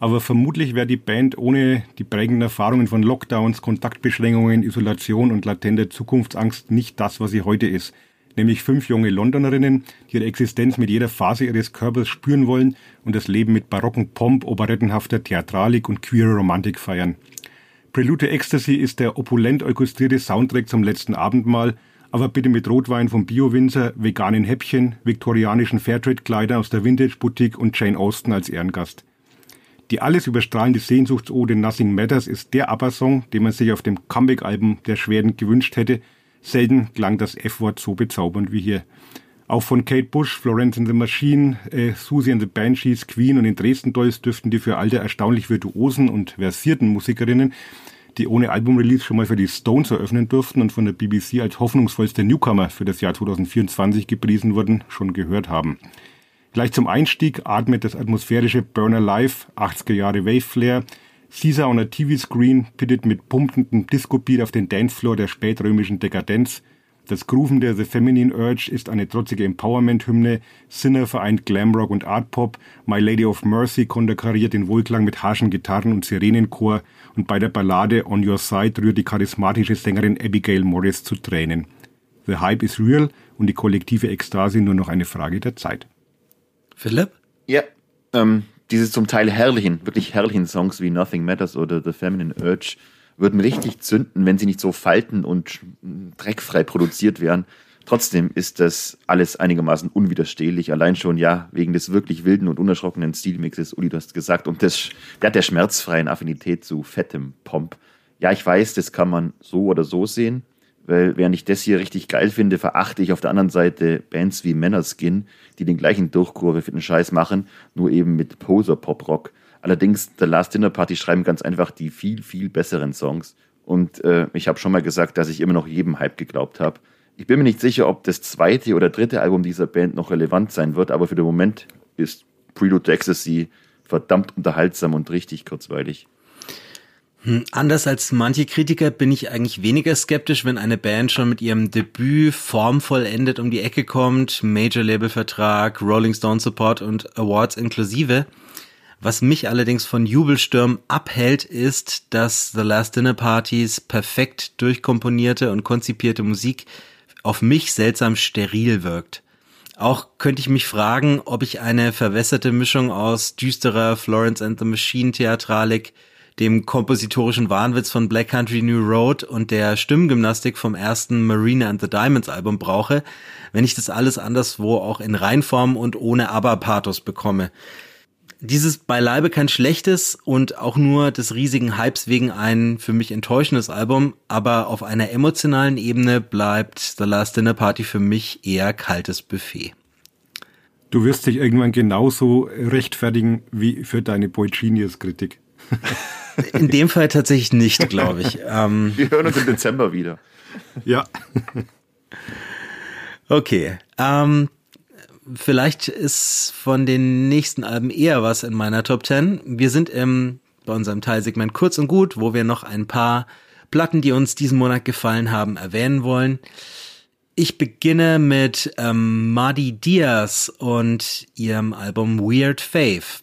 Speaker 2: aber vermutlich wäre die Band ohne die prägenden Erfahrungen von Lockdowns, Kontaktbeschränkungen, Isolation und latenter Zukunftsangst nicht das, was sie heute ist. Nämlich fünf junge Londonerinnen, die ihre Existenz mit jeder Phase ihres Körpers spüren wollen und das Leben mit barocken Pomp, operettenhafter Theatralik und queerer Romantik feiern. Prelude Ecstasy ist der opulent orchestrierte Soundtrack zum letzten Abendmahl, aber bitte mit Rotwein vom Bio-Winzer, veganen Häppchen, viktorianischen Fairtrade-Kleidern aus der Vintage-Boutique und Jane Austen als Ehrengast. Die alles überstrahlende Sehnsuchtsode Nothing Matters ist der ABBA-Song, den man sich auf dem Comeback-Album der Schweren gewünscht hätte. Selten klang das F-Wort so bezaubernd wie hier. Auch von Kate Bush, Florence and the Machine, äh, Susie and the Banshees, Queen und den Dresden Dolls dürften die für all der erstaunlich virtuosen und versierten Musikerinnen, die ohne Albumrelease schon mal für die Stones eröffnen durften und von der BBC als hoffnungsvollste Newcomer für das Jahr 2024 gepriesen wurden, schon gehört haben. Gleich zum Einstieg atmet das atmosphärische Burner Live, 80er Jahre Wave Flair. Caesar on a TV-Screen pittet mit pumpendem Disco-Beat auf den Dancefloor der spätrömischen Dekadenz. Das Grooven der The Feminine Urge ist eine trotzige Empowerment-Hymne. Sinner vereint Glamrock und Art-Pop. My Lady of Mercy konterkariert den Wohlklang mit harschen Gitarren und Sirenenchor. Und bei der Ballade On Your Side rührt die charismatische Sängerin Abigail Morris zu Tränen. The Hype is real und die kollektive Ekstase nur noch eine Frage der Zeit.
Speaker 1: Philipp?
Speaker 3: Ja, ähm, diese zum Teil herrlichen, wirklich herrlichen Songs wie Nothing Matters oder The Feminine Urge würden richtig zünden, wenn sie nicht so falten und dreckfrei produziert wären. Trotzdem ist das alles einigermaßen unwiderstehlich, allein schon ja wegen des wirklich wilden und unerschrockenen Stilmixes, Uli, du hast gesagt, und des, der, der schmerzfreien Affinität zu fettem Pomp. Ja, ich weiß, das kann man so oder so sehen. Weil während ich das hier richtig geil finde, verachte ich auf der anderen Seite Bands wie Männerskin, die den gleichen Durchkurve für den Scheiß machen, nur eben mit Poser-Pop-Rock. Allerdings, The Last Dinner Party schreiben ganz einfach die viel, viel besseren Songs. Und äh, ich habe schon mal gesagt, dass ich immer noch jedem Hype geglaubt habe. Ich bin mir nicht sicher, ob das zweite oder dritte Album dieser Band noch relevant sein wird, aber für den Moment ist Prelude to Ecstasy verdammt unterhaltsam und richtig kurzweilig.
Speaker 1: Hm, anders als manche Kritiker bin ich eigentlich weniger skeptisch, wenn eine Band schon mit ihrem Debüt formvollendet um die Ecke kommt, Major-Label-Vertrag, Rolling Stone Support und Awards inklusive. Was mich allerdings von Jubelstürmen abhält, ist, dass The Last Dinner Partys perfekt durchkomponierte und konzipierte Musik auf mich seltsam steril wirkt. Auch könnte ich mich fragen, ob ich eine verwässerte Mischung aus düsterer Florence and the Machine Theatralik, dem kompositorischen Wahnwitz von Black Country New Road und der Stimmgymnastik vom ersten Marina and the Diamonds Album brauche, wenn ich das alles anderswo auch in Reinform und ohne Aberpathos bekomme. Dieses beileibe kein schlechtes und auch nur des riesigen Hypes wegen ein für mich enttäuschendes Album, aber auf einer emotionalen Ebene bleibt The Last Dinner Party für mich eher kaltes Buffet.
Speaker 2: Du wirst dich irgendwann genauso rechtfertigen wie für deine Boy Genius Kritik.
Speaker 1: In dem Fall tatsächlich nicht, glaube ich.
Speaker 3: Ähm, Wir hören uns im Dezember wieder.
Speaker 2: Ja.
Speaker 1: Okay. Ähm, vielleicht ist von den nächsten Alben eher was in meiner Top 10. Wir sind im, bei unserem Teilsegment kurz und gut, wo wir noch ein paar Platten, die uns diesen Monat gefallen haben, erwähnen wollen. Ich beginne mit ähm, Madi Diaz und ihrem Album Weird Faith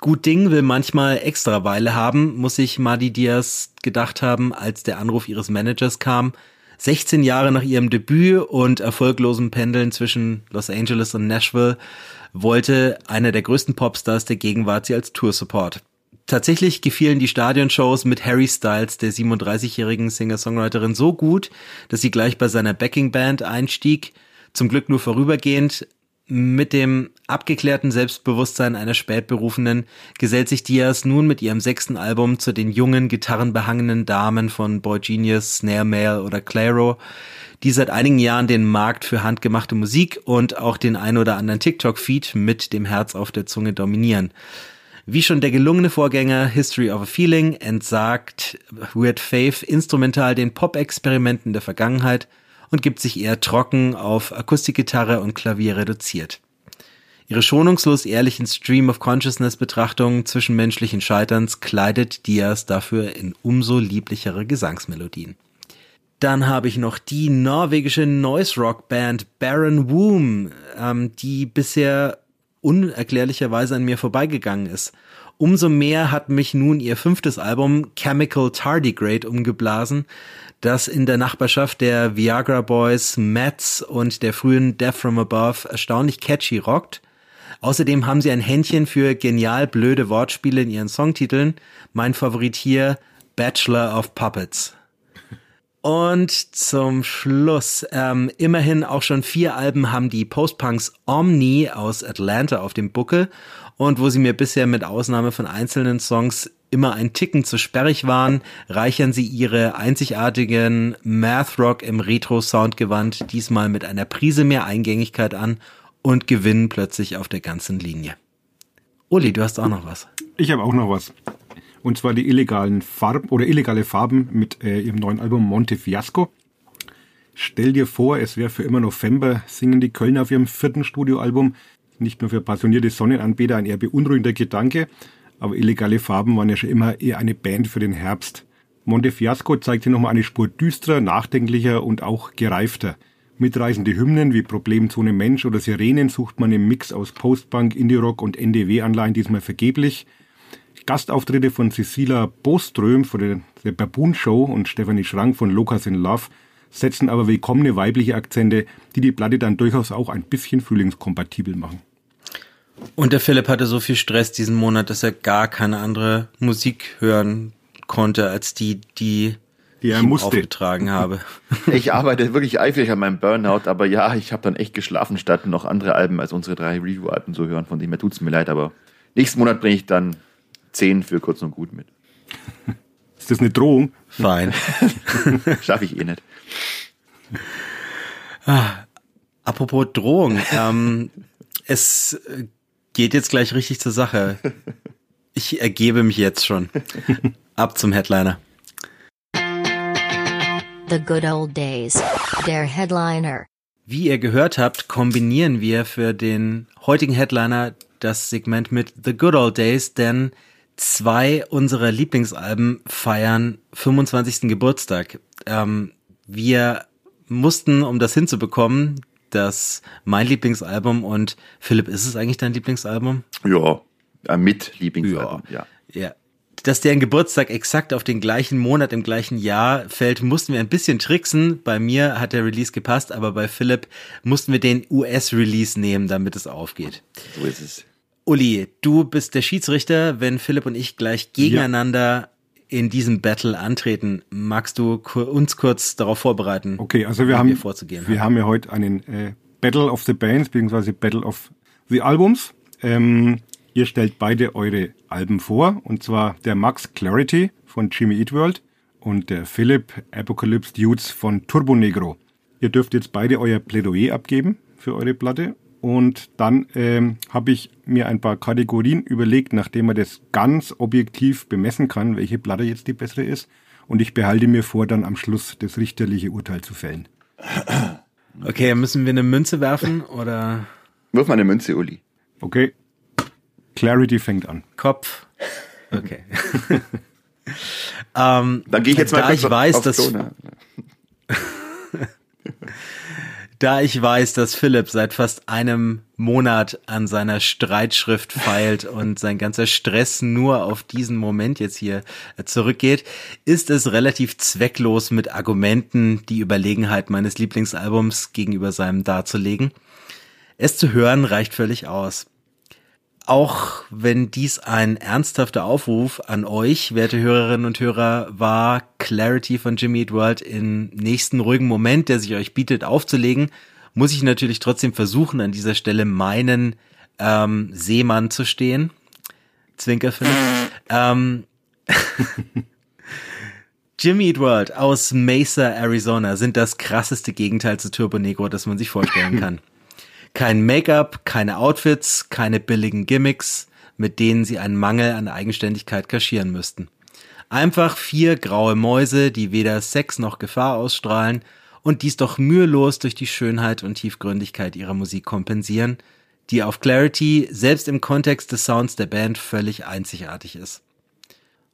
Speaker 1: gut Ding will manchmal extra Weile haben, muss sich Madi Diaz gedacht haben, als der Anruf ihres Managers kam. 16 Jahre nach ihrem Debüt und erfolglosem Pendeln zwischen Los Angeles und Nashville wollte einer der größten Popstars der Gegenwart sie als Tour-Support. Tatsächlich gefielen die Stadionshows mit Harry Styles, der 37-jährigen Singer-Songwriterin, so gut, dass sie gleich bei seiner Backing-Band einstieg. Zum Glück nur vorübergehend, mit dem abgeklärten Selbstbewusstsein einer Spätberufenen gesellt sich Diaz nun mit ihrem sechsten Album zu den jungen, gitarrenbehangenen Damen von Boy Genius, Snare Mail oder Claro, die seit einigen Jahren den Markt für handgemachte Musik und auch den ein oder anderen TikTok-Feed mit dem Herz auf der Zunge dominieren. Wie schon der gelungene Vorgänger History of a Feeling entsagt Weird Faith instrumental den Pop-Experimenten der Vergangenheit – und gibt sich eher trocken auf Akustikgitarre und Klavier reduziert. Ihre schonungslos ehrlichen Stream of Consciousness Betrachtungen zwischenmenschlichen Scheiterns kleidet Diaz dafür in umso lieblichere Gesangsmelodien. Dann habe ich noch die norwegische Noise Rock Band Baron Womb, ähm, die bisher unerklärlicherweise an mir vorbeigegangen ist. Umso mehr hat mich nun ihr fünftes Album Chemical Tardigrade umgeblasen, das in der Nachbarschaft der Viagra Boys, Mats und der frühen Death from Above erstaunlich catchy rockt. Außerdem haben sie ein Händchen für genial blöde Wortspiele in ihren Songtiteln. Mein Favorit hier, Bachelor of Puppets. Und zum Schluss, ähm, immerhin auch schon vier Alben haben die Postpunks Omni aus Atlanta auf dem Buckel und wo sie mir bisher mit Ausnahme von einzelnen Songs immer ein Ticken zu sperrig waren, reichern sie ihre einzigartigen Math Rock im Retro-Soundgewand diesmal mit einer Prise mehr Eingängigkeit an und gewinnen plötzlich auf der ganzen Linie. Uli, du hast auch noch was.
Speaker 2: Ich habe auch noch was. Und zwar die illegalen Farben oder illegale Farben mit äh, ihrem neuen Album Monte Fiasco. Stell dir vor, es wäre für immer November, singen die Kölner auf ihrem vierten Studioalbum. Nicht nur für passionierte Sonnenanbeter ein eher beunruhigender Gedanke, aber illegale Farben waren ja schon immer eher eine Band für den Herbst. Monte Fiasco zeigt hier nochmal eine Spur düsterer, nachdenklicher und auch gereifter. Mitreißende Hymnen wie Problemzone Mensch oder Sirenen sucht man im Mix aus Postpunk, Indie-Rock und NDW-Anleihen diesmal vergeblich. Gastauftritte von Cecilia Boström von der, der Baboon Show und Stephanie Schrank von Locas in Love setzen aber willkommene weibliche Akzente, die die Platte dann durchaus auch ein bisschen frühlingskompatibel machen.
Speaker 1: Und der Philipp hatte so viel Stress diesen Monat, dass er gar keine andere Musik hören konnte als die, die
Speaker 2: die er musste.
Speaker 1: aufgetragen habe.
Speaker 3: Ich arbeite wirklich eifrig an meinem Burnout, aber ja, ich habe dann echt geschlafen, statt noch andere Alben als unsere drei Review-Alben zu hören. Von dem her tut es mir leid, aber nächsten Monat bringe ich dann zehn für kurz und gut mit.
Speaker 2: Ist das eine Drohung?
Speaker 1: Fein.
Speaker 3: Schaffe ich eh nicht.
Speaker 1: Ah, apropos Drohung. Ähm, es geht jetzt gleich richtig zur Sache. Ich ergebe mich jetzt schon. Ab zum Headliner.
Speaker 4: The Good Old Days. Der Headliner.
Speaker 1: Wie ihr gehört habt, kombinieren wir für den heutigen Headliner das Segment mit The Good Old Days, denn zwei unserer Lieblingsalben feiern 25. Geburtstag. Ähm, wir mussten, um das hinzubekommen, dass mein Lieblingsalbum und Philipp, ist es eigentlich dein Lieblingsalbum?
Speaker 3: Ja, äh, mit Lieblingsalbum, ja.
Speaker 1: ja. ja. Dass deren Geburtstag exakt auf den gleichen Monat im gleichen Jahr fällt, mussten wir ein bisschen tricksen. Bei mir hat der Release gepasst, aber bei Philipp mussten wir den US-Release nehmen, damit es aufgeht.
Speaker 3: So ist es.
Speaker 1: Uli, du bist der Schiedsrichter, wenn Philipp und ich gleich gegeneinander ja. In diesem Battle antreten. Magst du uns kurz darauf vorbereiten?
Speaker 2: Okay, also wir haben, wir, vorzugehen wir haben. haben ja heute einen äh, Battle of the Bands, beziehungsweise Battle of the Albums. Ähm, ihr stellt beide eure Alben vor, und zwar der Max Clarity von Jimmy Eat World und der Philipp Apocalypse Dudes von Turbo Negro. Ihr dürft jetzt beide euer Plädoyer abgeben für eure Platte und dann ähm, habe ich mir ein paar Kategorien überlegt, nachdem man das ganz objektiv bemessen kann, welche Platte jetzt die bessere ist. Und ich behalte mir vor, dann am Schluss das richterliche Urteil zu fällen.
Speaker 1: Okay, müssen wir eine Münze werfen oder?
Speaker 3: Wirf mal eine Münze, Uli.
Speaker 2: Okay. Clarity fängt an.
Speaker 1: Kopf. Okay. ähm,
Speaker 3: dann gehe ich jetzt mal
Speaker 1: da ich auf, weiß, dass Da ich weiß, dass Philipp seit fast einem Monat an seiner Streitschrift feilt und sein ganzer Stress nur auf diesen Moment jetzt hier zurückgeht, ist es relativ zwecklos mit Argumenten die Überlegenheit meines Lieblingsalbums gegenüber seinem darzulegen. Es zu hören reicht völlig aus auch wenn dies ein ernsthafter Aufruf an euch, werte Hörerinnen und Hörer, war, Clarity von Jimmy Eat World im nächsten ruhigen Moment, der sich euch bietet, aufzulegen, muss ich natürlich trotzdem versuchen, an dieser Stelle meinen ähm, Seemann zu stehen. Zwinker Philipp. ähm, Jimmy Eat World aus Mesa, Arizona sind das krasseste Gegenteil zu Turbo Negro, das man sich vorstellen kann. Kein Make-up, keine Outfits, keine billigen Gimmicks, mit denen sie einen Mangel an Eigenständigkeit kaschieren müssten. Einfach vier graue Mäuse, die weder Sex noch Gefahr ausstrahlen und dies doch mühelos durch die Schönheit und Tiefgründigkeit ihrer Musik kompensieren, die auf Clarity selbst im Kontext des Sounds der Band völlig einzigartig ist.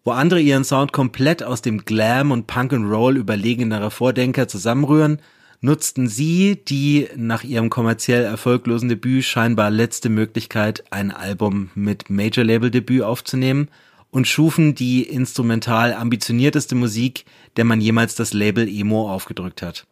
Speaker 1: Wo andere ihren Sound komplett aus dem Glam und Punk and Roll überlegenerer Vordenker zusammenrühren, nutzten sie die nach ihrem kommerziell erfolglosen Debüt scheinbar letzte Möglichkeit, ein Album mit Major-Label-Debüt aufzunehmen und schufen die instrumental ambitionierteste Musik, der man jemals das Label Emo aufgedrückt hat.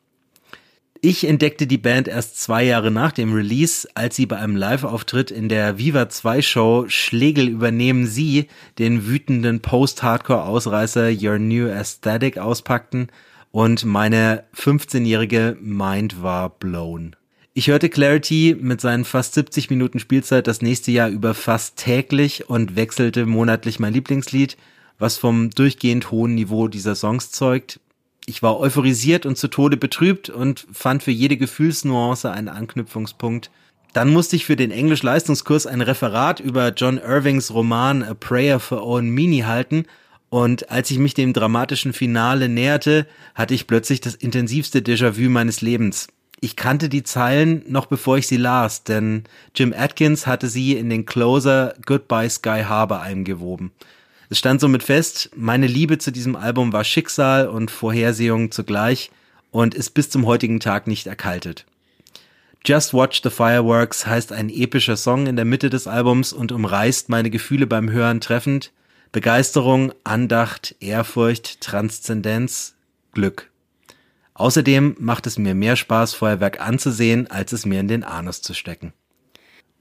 Speaker 1: Ich entdeckte die Band erst zwei Jahre nach dem Release, als sie bei einem Live-Auftritt in der Viva 2 Show Schlegel übernehmen sie den wütenden Post-Hardcore-Ausreißer Your New Aesthetic auspackten und meine 15-jährige Mind war blown. Ich hörte Clarity mit seinen fast 70 Minuten Spielzeit das nächste Jahr über fast täglich und wechselte monatlich mein Lieblingslied, was vom durchgehend hohen Niveau dieser Songs zeugt. Ich war euphorisiert und zu Tode betrübt und fand für jede Gefühlsnuance einen Anknüpfungspunkt. Dann musste ich für den Englisch-Leistungskurs ein Referat über John Irvings Roman A Prayer for Owen Meany halten und als ich mich dem dramatischen Finale näherte, hatte ich plötzlich das intensivste Déjà-vu meines Lebens. Ich kannte die Zeilen noch bevor ich sie las, denn Jim Atkins hatte sie in den Closer Goodbye Sky Harbor eingewoben. Es stand somit fest, meine Liebe zu diesem Album war Schicksal und Vorhersehung zugleich und ist bis zum heutigen Tag nicht erkaltet. Just Watch the Fireworks heißt ein epischer Song in der Mitte des Albums und umreißt meine Gefühle beim Hören treffend. Begeisterung, Andacht, Ehrfurcht, Transzendenz, Glück. Außerdem macht es mir mehr Spaß, Feuerwerk anzusehen, als es mir in den Anus zu stecken.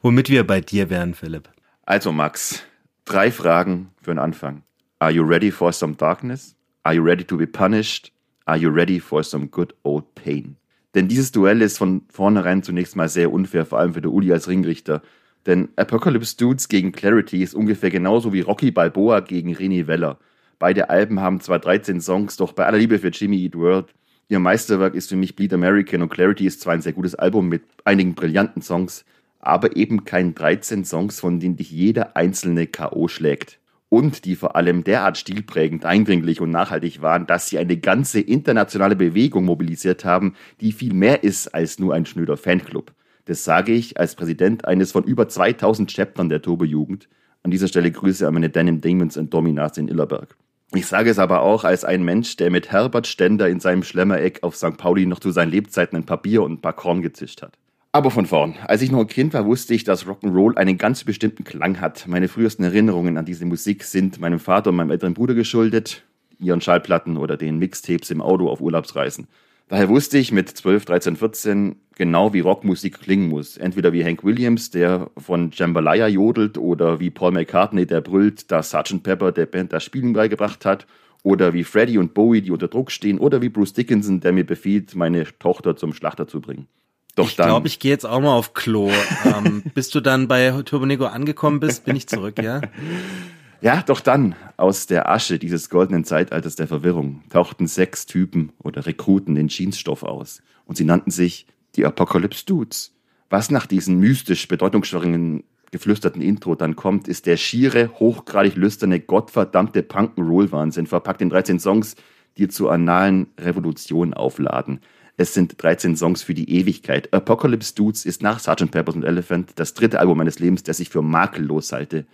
Speaker 1: Womit wir bei dir wären, Philipp.
Speaker 3: Also Max, drei Fragen für den Anfang. Are you ready for some darkness? Are you ready to be punished? Are you ready for some good old pain? Denn dieses Duell ist von vornherein zunächst mal sehr unfair, vor allem für der Uli als Ringrichter. Denn Apocalypse Dudes gegen Clarity ist ungefähr genauso wie Rocky Balboa gegen René Weller. Beide Alben haben zwar 13 Songs, doch bei aller Liebe für Jimmy Eat World, ihr Meisterwerk ist für mich Bleed American und Clarity ist zwar ein sehr gutes Album mit einigen brillanten Songs, aber eben kein 13 Songs, von denen dich jeder einzelne K.O. schlägt. und die vor allem derart stilprägend, eindringlich und nachhaltig waren, dass sie eine ganze internationale Bewegung mobilisiert haben, die viel mehr ist als nur ein schnöder Fanclub. Das sage ich als Präsident eines von über 2000 Chaptern der Turbo-Jugend. An dieser Stelle Grüße an meine Denim Demons und Dominas in Illerberg. Ich sage es aber auch als ein Mensch, der mit Herbert Stender in seinem Schlemmereck auf St. Pauli noch zu seinen Lebzeiten ein Papier und ein paar Korn gezischt hat. Aber von vorn. Als ich noch ein Kind war, wusste ich, dass Rock'n'Roll einen ganz bestimmten Klang hat. Meine frühesten Erinnerungen an diese Musik sind meinem Vater und meinem älteren Bruder geschuldet, ihren Schallplatten oder den Mixtapes im Auto auf Urlaubsreisen. Daher wusste ich mit 12, 13, 14 genau, wie Rockmusik klingen muss. Entweder wie Hank Williams, der von Jambalaya jodelt, oder wie Paul McCartney, der brüllt, dass Sgt. Pepper der Band das Spielen beigebracht hat, oder wie Freddie und Bowie, die unter Druck stehen, oder wie Bruce Dickinson, der mir befiehlt, meine Tochter zum Schlachter zu bringen.
Speaker 1: Doch ich glaube, ich gehe jetzt auch mal auf Klo. ähm, bis du dann bei Turbonego angekommen bist, bin ich zurück, ja?
Speaker 3: Ja, doch dann, aus der Asche dieses goldenen Zeitalters der Verwirrung, tauchten sechs Typen oder Rekruten in Jeansstoff aus. Und sie nannten sich die Apocalypse Dudes. Was nach diesem mystisch bedeutungsschwangeren geflüsterten Intro dann kommt, ist der schiere, hochgradig lüsterne, gottverdammte Punk'n'Roll-Wahnsinn, verpackt in 13 Songs, die zur analen Revolution aufladen. Es sind 13 Songs für die Ewigkeit. Apocalypse Dudes ist nach Sgt. Peppers und Elephant das dritte Album meines Lebens, das ich für makellos halte.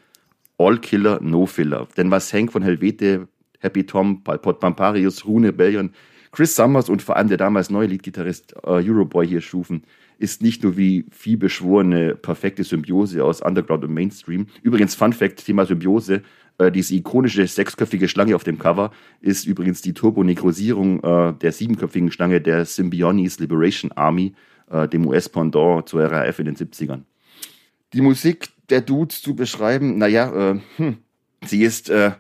Speaker 3: All Killer, No Filler. Denn was Hank von Helvete, Happy Tom, Palpot Pamparius, Rune Bellion, Chris Summers und vor allem der damals neue Leadgitarrist äh, Euroboy hier schufen, ist nicht nur wie vielbeschworene perfekte Symbiose aus Underground und Mainstream. Übrigens, Fun Fact, Thema Symbiose. Äh, diese ikonische sechsköpfige Schlange auf dem Cover ist übrigens die Turbonegrosierung äh, der siebenköpfigen Schlange der Symbionese Liberation Army, äh, dem US-Pendant zur RAF in den 70ern. Die Musik der Dudes zu beschreiben, naja, äh, hm, sie ist äh,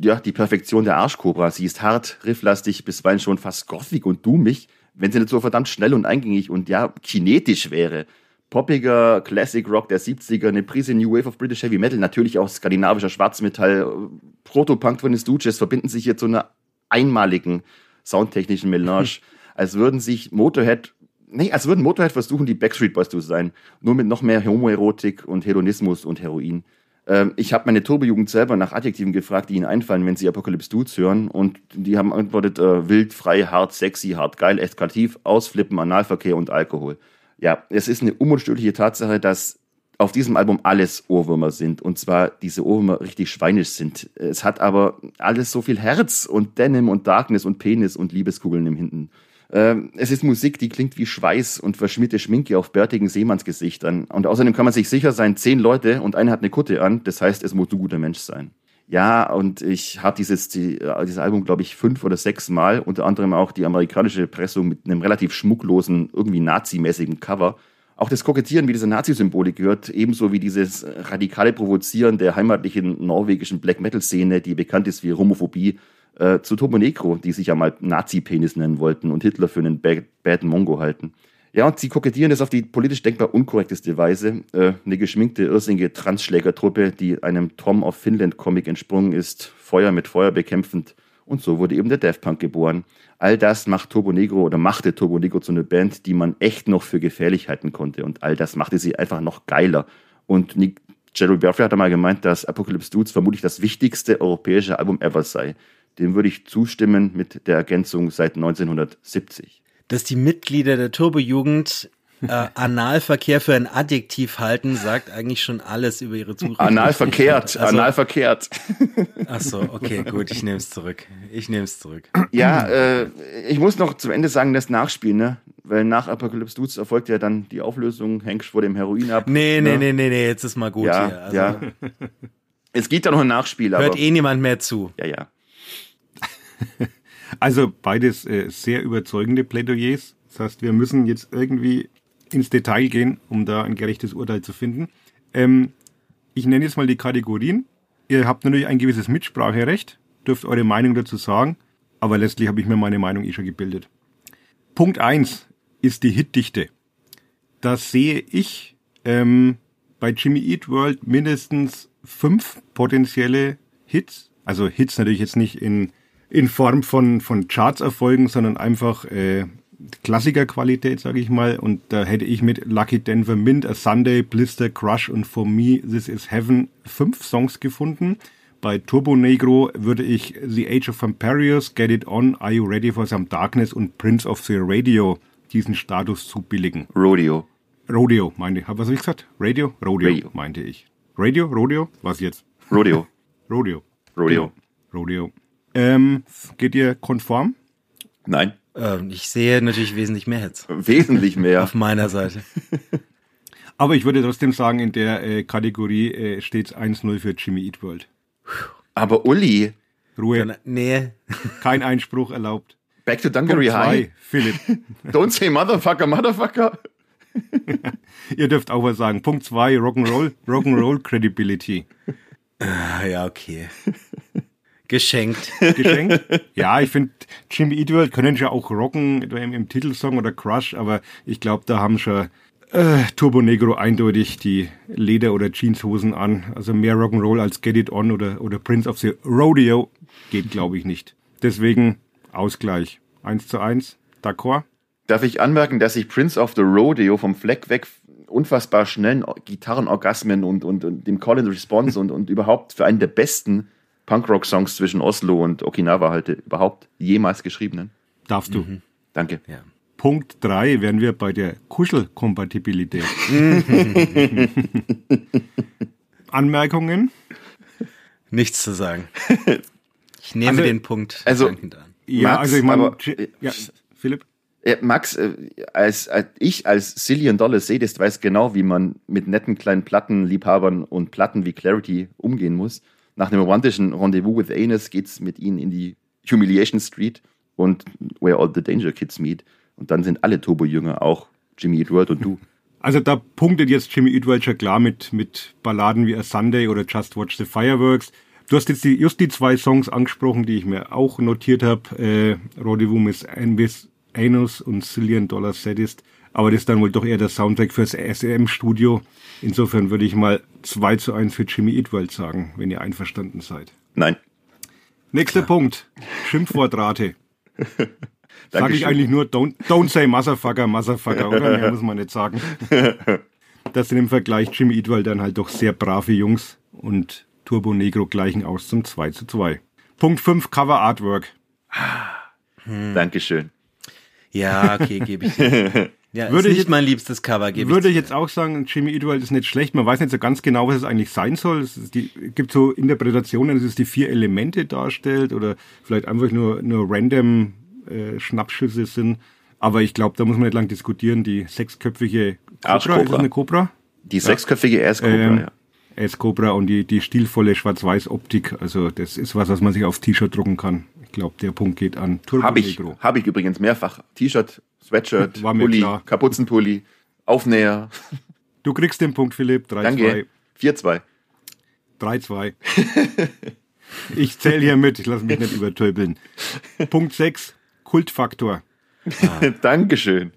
Speaker 3: ja die Perfektion der Arschkobra. Sie ist hart, rifflastig, bisweilen schon fast gothic und dummig, wenn sie nicht so verdammt schnell und eingängig und ja, kinetisch wäre. Poppiger Classic Rock der 70er, eine Prise New Wave of British Heavy Metal, natürlich auch skandinavischer Schwarzmetall, Protopunk von den Stooges verbinden sich hier zu einer einmaligen soundtechnischen Melange, als würden sich Motorhead, nee, als würden Motorhead versuchen, die Backstreet Boys zu sein, nur mit noch mehr Homoerotik und Hedonismus und Heroin. Ähm, ich habe meine Turbojugend selber nach Adjektiven gefragt, die ihnen einfallen, wenn sie Apocalypse Dudes hören und die haben antwortet, äh, wild, frei, hart, sexy, hart, geil, eskalativ, ausflippen, Analverkehr und Alkohol ja, es ist eine unumstößliche Tatsache, dass auf diesem Album alles Ohrwürmer sind und zwar diese Ohrwürmer richtig schweinisch sind. Es hat aber alles so viel Herz und Denim und Darkness und Penis und Liebeskugeln im Hinten. Ähm, es ist Musik, die klingt wie Schweiß und verschmierte Schminke auf bärtigen Seemannsgesichtern. Und außerdem kann man sich sicher sein, zehn Leute und einer hat eine Kutte an. Das heißt, es muss ein guter Mensch sein. Ja, und ich habe dieses, die, äh, dieses Album, glaube ich, fünf oder sechs Mal, unter anderem auch die amerikanische Pressung mit einem relativ schmucklosen, irgendwie nazimäßigen Cover. Auch das Kokettieren wie diese Nazi-Symbolik gehört, ebenso wie dieses radikale Provozieren der heimatlichen norwegischen Black-Metal-Szene, die bekannt ist wie Homophobie, äh, zu Turbo Negro, die sich ja mal Nazi-Penis nennen wollten und Hitler für einen Bad, Bad Mongo halten. Ja, und sie kokettieren das auf die politisch denkbar unkorrekteste Weise. Äh, eine geschminkte, irrsinnige Transschlägertruppe, die einem Tom of Finland Comic entsprungen ist, Feuer mit Feuer bekämpfend. Und so wurde eben der Death Punk geboren. All das macht Turbo Negro oder machte Turbo Negro zu einer Band, die man echt noch für gefährlich halten konnte. Und all das machte sie einfach noch geiler. Und Jerry Burfrey hat einmal gemeint, dass Apocalypse Dudes vermutlich das wichtigste europäische Album ever sei. Dem würde ich zustimmen mit der Ergänzung seit 1970
Speaker 1: dass die Mitglieder der Turbojugend äh, Analverkehr für ein Adjektiv halten, sagt eigentlich schon alles über ihre Zukunft.
Speaker 3: Analverkehrt, also, analverkehrt.
Speaker 1: Ach so, okay, gut, ich nehme es zurück. Ich nehme es zurück.
Speaker 3: Ja, äh, ich muss noch zum Ende sagen, das Nachspiel, ne? Weil nach Apocalypse Dudes erfolgt ja dann die Auflösung, hängst vor dem Heroin ab.
Speaker 1: Nee, ne? nee, nee, nee, nee, jetzt ist mal gut
Speaker 3: ja,
Speaker 1: hier.
Speaker 3: Also, ja. Es gibt da noch ein Nachspiel,
Speaker 1: aber. Hört eh niemand mehr zu.
Speaker 3: Ja, ja.
Speaker 2: Also beides äh, sehr überzeugende Plädoyers. Das heißt, wir müssen jetzt irgendwie ins Detail gehen, um da ein gerechtes Urteil zu finden. Ähm, ich nenne jetzt mal die Kategorien. Ihr habt natürlich ein gewisses Mitspracherecht, dürft eure Meinung dazu sagen, aber letztlich habe ich mir meine Meinung eh schon gebildet. Punkt eins ist die Hitdichte. Das sehe ich ähm, bei Jimmy Eat World mindestens fünf potenzielle Hits. Also Hits natürlich jetzt nicht in in Form von, von Charts-Erfolgen, sondern einfach äh, Klassikerqualität, sage ich mal. Und da hätte ich mit Lucky Denver Mint, A Sunday, Blister, Crush und For Me, This Is Heaven fünf Songs gefunden, Bei Turbo Negro würde ich The Age of Vampirius, Get It On, Are You Ready for Some Darkness und Prince of the Radio diesen Status zubilligen.
Speaker 3: Rodeo.
Speaker 2: Rodeo, meinte ich. Was habe ich gesagt? Radio? Rodeo, Radio, meinte ich. Radio? Rodeo? Was jetzt?
Speaker 3: Rodeo.
Speaker 2: Rodeo.
Speaker 3: Rodeo.
Speaker 2: Rodeo. Ähm, geht ihr konform?
Speaker 3: Nein.
Speaker 1: Ähm, ich sehe natürlich wesentlich mehr Hits.
Speaker 3: Wesentlich mehr.
Speaker 1: Auf meiner Seite.
Speaker 2: Aber ich würde trotzdem sagen, in der äh, Kategorie äh, steht es 1-0 für Jimmy Eat World.
Speaker 3: Aber Uli.
Speaker 2: Ruhe.
Speaker 1: Dann, nee.
Speaker 2: Kein Einspruch erlaubt.
Speaker 3: Back to Dungaree High.
Speaker 2: Philipp.
Speaker 3: Don't say Motherfucker, Motherfucker.
Speaker 2: Ihr dürft auch was sagen. Punkt 2, Rock'n'Roll, Rock'n'Roll Credibility.
Speaker 1: Ah, ja, okay. Geschenkt.
Speaker 2: Geschenkt? Ja, ich finde, Jimmy Eat World können ja auch rocken im, im Titelsong oder Crush, aber ich glaube, da haben schon äh, Turbo Negro eindeutig die Leder- oder Jeanshosen an. Also mehr Rock'n'Roll als Get It On oder, oder Prince of the Rodeo geht, glaube ich, nicht. Deswegen Ausgleich. Eins zu eins. D'accord?
Speaker 3: Darf ich anmerken, dass ich Prince of the Rodeo vom Fleck weg unfassbar schnellen Gitarrenorgasmen und, und, und dem Call and Response und, und überhaupt für einen der besten Punkrock-Songs zwischen Oslo und Okinawa halte, überhaupt jemals geschriebenen.
Speaker 2: Darfst du.
Speaker 3: Mhm. Danke.
Speaker 2: Ja. Punkt 3 wären wir bei der Kuschelkompatibilität. Anmerkungen?
Speaker 1: Nichts zu sagen. Ich nehme
Speaker 3: also,
Speaker 1: den Punkt.
Speaker 3: Also, an.
Speaker 2: ja, Max, also ich meine, ja, Philipp?
Speaker 3: Max, äh, als, als ich als Cillian Dollar Sadist weiß genau, wie man mit netten kleinen Plattenliebhabern und Platten wie Clarity umgehen muss. Nach einem romantischen Rendezvous with Anus geht's mit ihnen in die Humiliation Street und Where All the Danger Kids Meet. Und dann sind alle Turbo-Jünger, auch Jimmy Eat World und du.
Speaker 2: Also da punktet jetzt Jimmy Eat World schon klar mit, mit Balladen wie A Sunday oder Just Watch the Fireworks. Du hast jetzt die, just die zwei Songs angesprochen, die ich mir auch notiert habe. Äh, Rendezvous mit Anus und Cillian Dollar Sadist. Aber das ist dann wohl doch eher der Soundtrack fürs SM-Studio. Insofern würde ich mal 2 zu 1 für Jimmy Eat World sagen, wenn ihr einverstanden seid.
Speaker 3: Nein.
Speaker 2: Nächster Klar. Punkt. Schimpfwortrate. Sage ich eigentlich nur, don't, don't say Motherfucker, Motherfucker, oder? Mehr muss man nicht sagen. Das sind im Vergleich Jimmy Eat World dann halt doch sehr brave Jungs und Turbo Negro gleichen aus zum 2 zu 2. Punkt 5, Cover Artwork.
Speaker 3: Hm. Dankeschön.
Speaker 1: Ja, okay, gebe ich dir. Ja, würde ist nicht ich, mein liebstes Cover, gebe
Speaker 2: Würde ich jetzt auch sagen, Jimmy Eat World ist nicht schlecht. Man weiß nicht so ganz genau, was es eigentlich sein soll. Es die, gibt so Interpretationen, dass es die vier Elemente darstellt oder vielleicht einfach nur, nur random äh, Schnappschüsse sind. Aber ich glaube, da muss man nicht lang diskutieren. Die sechsköpfige
Speaker 3: Cobra,
Speaker 2: ist es eine Cobra?
Speaker 3: Die sechsköpfige S-Cobra, ähm, ja.
Speaker 2: S-Cobra und die, die stilvolle Schwarz-Weiß-Optik. Also das ist was, was man sich aufs T-Shirt drucken kann. Ich glaube, der Punkt geht an
Speaker 3: Turbo Habe ich, hab ich übrigens mehrfach. T-Shirt, Sweatshirt, Pulli, klar. Kapuzenpulli, Aufnäher.
Speaker 2: Du kriegst den Punkt, Philipp. 3-2.
Speaker 3: Danke. 4-2.
Speaker 2: 3-2. ich zähle hier mit, ich lasse mich nicht übertöbeln. Punkt 6, Kultfaktor.
Speaker 3: Ah. Dankeschön.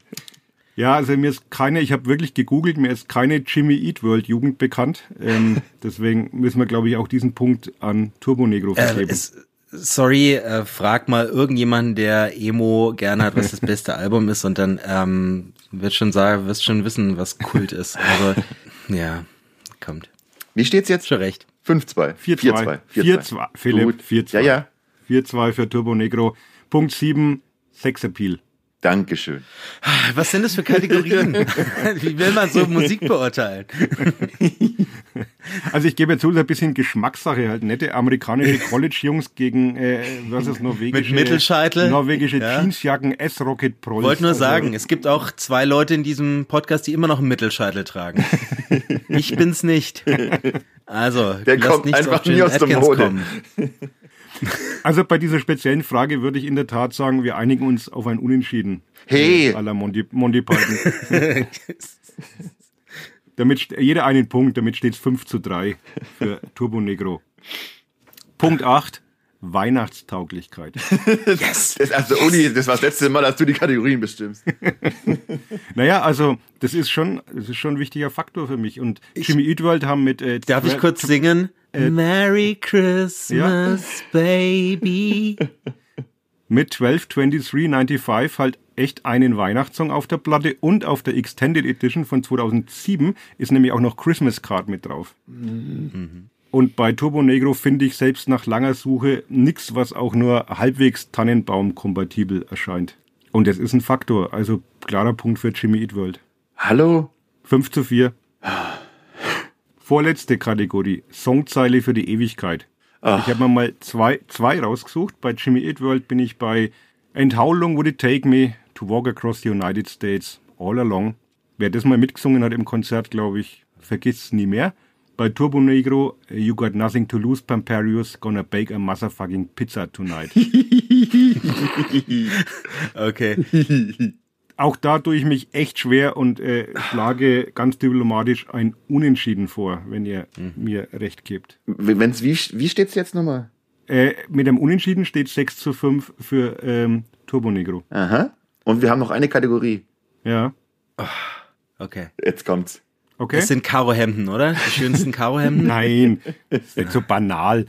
Speaker 2: Ja, also mir ist keine, ich habe wirklich gegoogelt, mir ist keine Jimmy Eat World Jugend bekannt. Ähm, deswegen müssen wir, glaube ich, auch diesen Punkt an Turbo Negro äh, vergeben. Äh,
Speaker 1: sorry, äh, frag mal irgendjemanden, der Emo gerne hat, was das beste Album ist und dann ähm, wird schon sagen, wirst schon wissen, was Kult ist. Also ja, kommt.
Speaker 3: Wie steht's jetzt?
Speaker 1: Schon recht.
Speaker 3: 5-2.
Speaker 2: 4-2. 4-2. Philipp, 4-2.
Speaker 3: Ja, ja.
Speaker 2: 4-2 für Turbo Negro. Punkt 7, Sexappeal.
Speaker 3: Dankeschön.
Speaker 1: Was sind das für Kategorien? Wie will man so Musik beurteilen?
Speaker 2: Also ich gebe zu, so ein bisschen Geschmackssache halt. Nette amerikanische College-Jungs gegen, äh, was ist norwegische?
Speaker 1: Mit Mittelscheitel.
Speaker 2: Norwegische ja. Jeansjacken, S-Rocket Prols.
Speaker 1: Wollte nur also, sagen, es gibt auch zwei Leute in diesem Podcast, die immer noch einen Mittelscheitel tragen. ich bin's nicht. Also,
Speaker 3: der kommt einfach nie aus der Mode. Kommen.
Speaker 2: Also bei dieser speziellen Frage würde ich in der Tat sagen, wir einigen uns auf ein Unentschieden.
Speaker 3: Hey!
Speaker 2: À la Monty, Monty Python. damit jeder einen Punkt, damit steht es 5 zu 3 für Turbo Negro. Punkt 8. Weihnachtstauglichkeit.
Speaker 3: yes! Das, also Uni, das war das letzte Mal, als du die Kategorien bestimmst.
Speaker 2: naja, also das ist schon, das ist schon ein wichtiger Faktor für mich. Und Jimmy Eat World haben mit.
Speaker 1: Äh, Darf ich kurz singen? Äh, Merry Christmas, ja. Baby.
Speaker 2: Mit 122395 halt echt einen Weihnachtssong auf der Platte und auf der Extended Edition von 2007 ist nämlich auch noch Christmas Card mit drauf. Mhm. Und bei Turbo Negro finde ich selbst nach langer Suche nichts, was auch nur halbwegs Tannenbaum-kompatibel erscheint. Und das ist ein Faktor, also klarer Punkt für Jimmy Eat World.
Speaker 3: Hallo?
Speaker 2: 5 zu 4. Vorletzte Kategorie, Songzeile für die Ewigkeit. Ach. Ich habe mir mal zwei, zwei rausgesucht. Bei Jimmy Eat World bin ich bei And How Long Would It Take Me to Walk Across the United States All Along. Wer das mal mitgesungen hat im Konzert, glaube ich, vergisst es nie mehr. Bei Turbo Negro, You Got Nothing to Lose, Pamparius, Gonna Bake a Motherfucking Pizza Tonight.
Speaker 1: okay.
Speaker 2: Auch da tue ich mich echt schwer und äh, schlage ganz diplomatisch ein Unentschieden vor, wenn ihr mhm. mir recht gebt.
Speaker 3: Wenn's, wie, wie steht's jetzt nochmal?
Speaker 2: Äh, mit dem Unentschieden steht 6 zu 5 für ähm, Turbo Negro.
Speaker 3: Aha. Und wir haben noch eine Kategorie.
Speaker 2: Ja.
Speaker 1: Okay.
Speaker 3: Jetzt kommt's.
Speaker 1: Okay. Das sind Karohemden, oder? Die schönsten Karohemden?
Speaker 2: Nein, das ist so banal.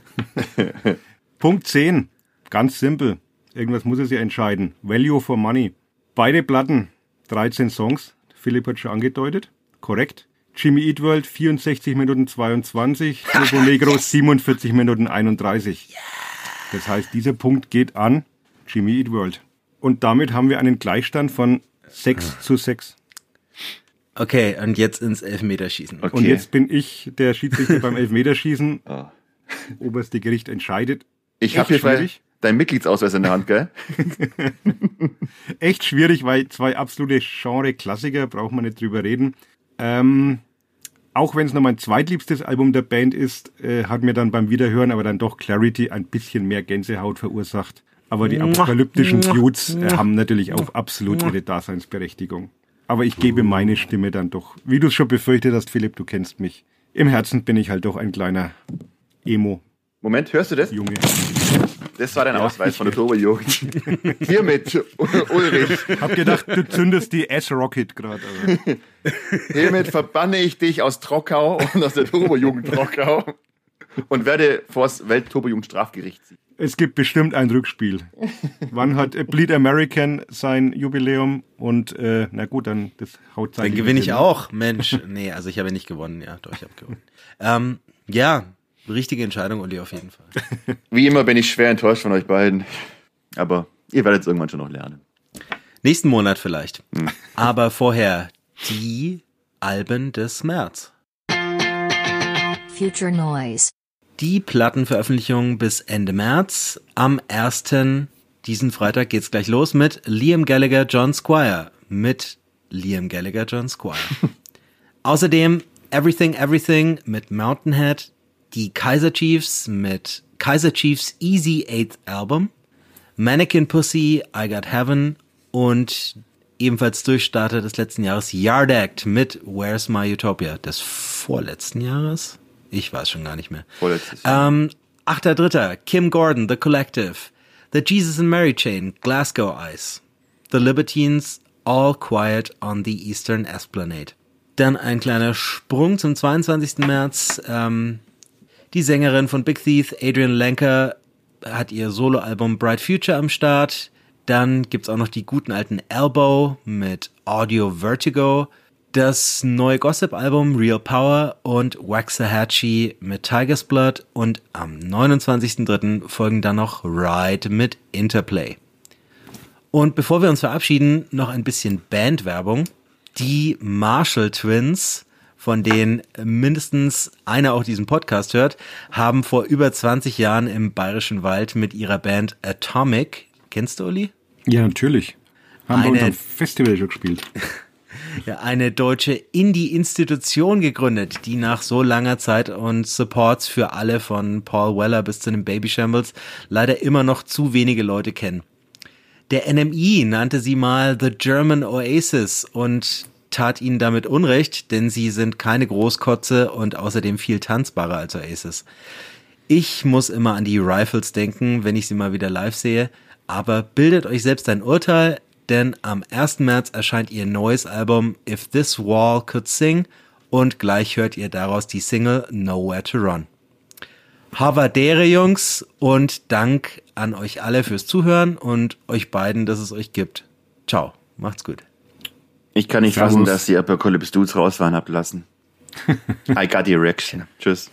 Speaker 2: Punkt 10. Ganz simpel. Irgendwas muss es ja entscheiden. Value for Money. Beide Platten, 13 Songs. Philipp hat schon angedeutet. Korrekt. Jimmy Eat World 64 Minuten 22, Turbo Negro yes. 47 Minuten 31. Das heißt, dieser Punkt geht an Jimmy Eat World. Und damit haben wir einen Gleichstand von 6 zu 6.
Speaker 1: Okay, und jetzt ins Elfmeterschießen.
Speaker 2: Okay. Und jetzt bin ich der Schiedsrichter beim Elfmeterschießen. Oh. Oberste Gericht entscheidet.
Speaker 3: Ich habe hier dein Mitgliedsausweis in der Hand, gell?
Speaker 2: Echt schwierig, weil zwei absolute Genre-Klassiker, braucht man nicht drüber reden. Ähm, auch wenn es noch mein zweitliebstes Album der Band ist, äh, hat mir dann beim Wiederhören aber dann doch Clarity ein bisschen mehr Gänsehaut verursacht. Aber die apokalyptischen Dudes äh, haben natürlich auch absolut ihre Daseinsberechtigung. Aber ich gebe meine Stimme dann doch. Wie du es schon befürchtet hast, Philipp, du kennst mich. Im Herzen bin ich halt doch ein kleiner Emo.
Speaker 3: Moment, hörst du das?
Speaker 2: Junge.
Speaker 3: Das war dein ja, Ausweis von der Turbo-Jugend. Hiermit, Ulrich.
Speaker 2: Hab gedacht, du zündest die S-Rocket gerade.
Speaker 3: Hiermit verbanne ich dich aus Trockau und aus der Turbo-Jugend Trockau und werde vors Welt-Turbo-Jugend-Strafgericht ziehen.
Speaker 2: Es gibt bestimmt ein Rückspiel. Wann hat Bleed American sein Jubiläum? Und äh, na gut, dann das haut
Speaker 1: sein. Dann gewinne ich auch, Mensch. Nee, also ich habe nicht gewonnen, ja, doch, ich habe gewonnen. Ähm, ja, richtige Entscheidung, Uli, auf jeden Fall.
Speaker 3: Wie immer bin ich schwer enttäuscht von euch beiden. Aber ihr werdet es irgendwann schon noch lernen.
Speaker 1: Nächsten Monat vielleicht. Hm. Aber vorher die Alben des März.
Speaker 4: Future Noise
Speaker 1: die Plattenveröffentlichung bis Ende März. Am 1. diesen Freitag geht's gleich los mit Liam Gallagher, John Squire. Mit Liam Gallagher, John Squire. Außerdem Everything Everything mit Mountainhead, die Kaiser Chiefs mit Kaiser Chiefs Easy Eighth Album, Mannequin Pussy, I Got Heaven und ebenfalls Durchstarter des letzten Jahres Yard Act mit Where's My Utopia des vorletzten Jahres. Ich weiß schon gar nicht mehr.
Speaker 3: Vorletztes
Speaker 1: Ähm, 8.3. Kim Gordon, The Collective. The Jesus and Mary Chain, Glasgow Ice. The Libertines, All Quiet on the Eastern Esplanade. Dann ein kleiner Sprung zum 22. März. Ähm, die Sängerin von Big Thief, Adrian Lenker, hat ihr Soloalbum Bright Future am Start. Dann gibt's auch noch die guten alten Elbow mit Audio Vertigo das neue Gossip-Album Real Power und Waxahachie mit Tiger's Blood und am 29.03. folgen dann noch Ride mit Interplay. Und bevor wir uns verabschieden, noch ein bisschen Bandwerbung. Die Marshall Twins, von denen mindestens einer auch diesen Podcast hört, haben vor über 20 Jahren im Bayerischen Wald mit ihrer Band Atomic, kennst du Uli?
Speaker 2: Ja, natürlich. Haben eine, wir unserem Festival schon gespielt.
Speaker 1: ja, eine deutsche Indie-Institution gegründet, die nach so langer Zeit und Supports für alle von Paul Weller bis zu den Baby Shambles leider immer noch zu wenige Leute kennen. Der NMI nannte sie mal The German Oasis und tat ihnen damit Unrecht, denn sie sind keine Großkotze und außerdem viel tanzbarer als Oasis. Ich muss immer an die Rifles denken, wenn ich sie mal wieder live sehe, aber bildet euch selbst ein Urteil, denn am 1. März erscheint ihr neues Album If This Wall Could Sing und gleich hört ihr daraus die Single Nowhere to Run. Havadere Jungs und Dank an euch alle fürs Zuhören und euch beiden, dass es euch gibt. Ciao, macht's gut.
Speaker 3: Ich kann nicht Servus. fassen, dass die Apocalypse Dudes raus waren, habt lassen. I got the erection. Tschüss.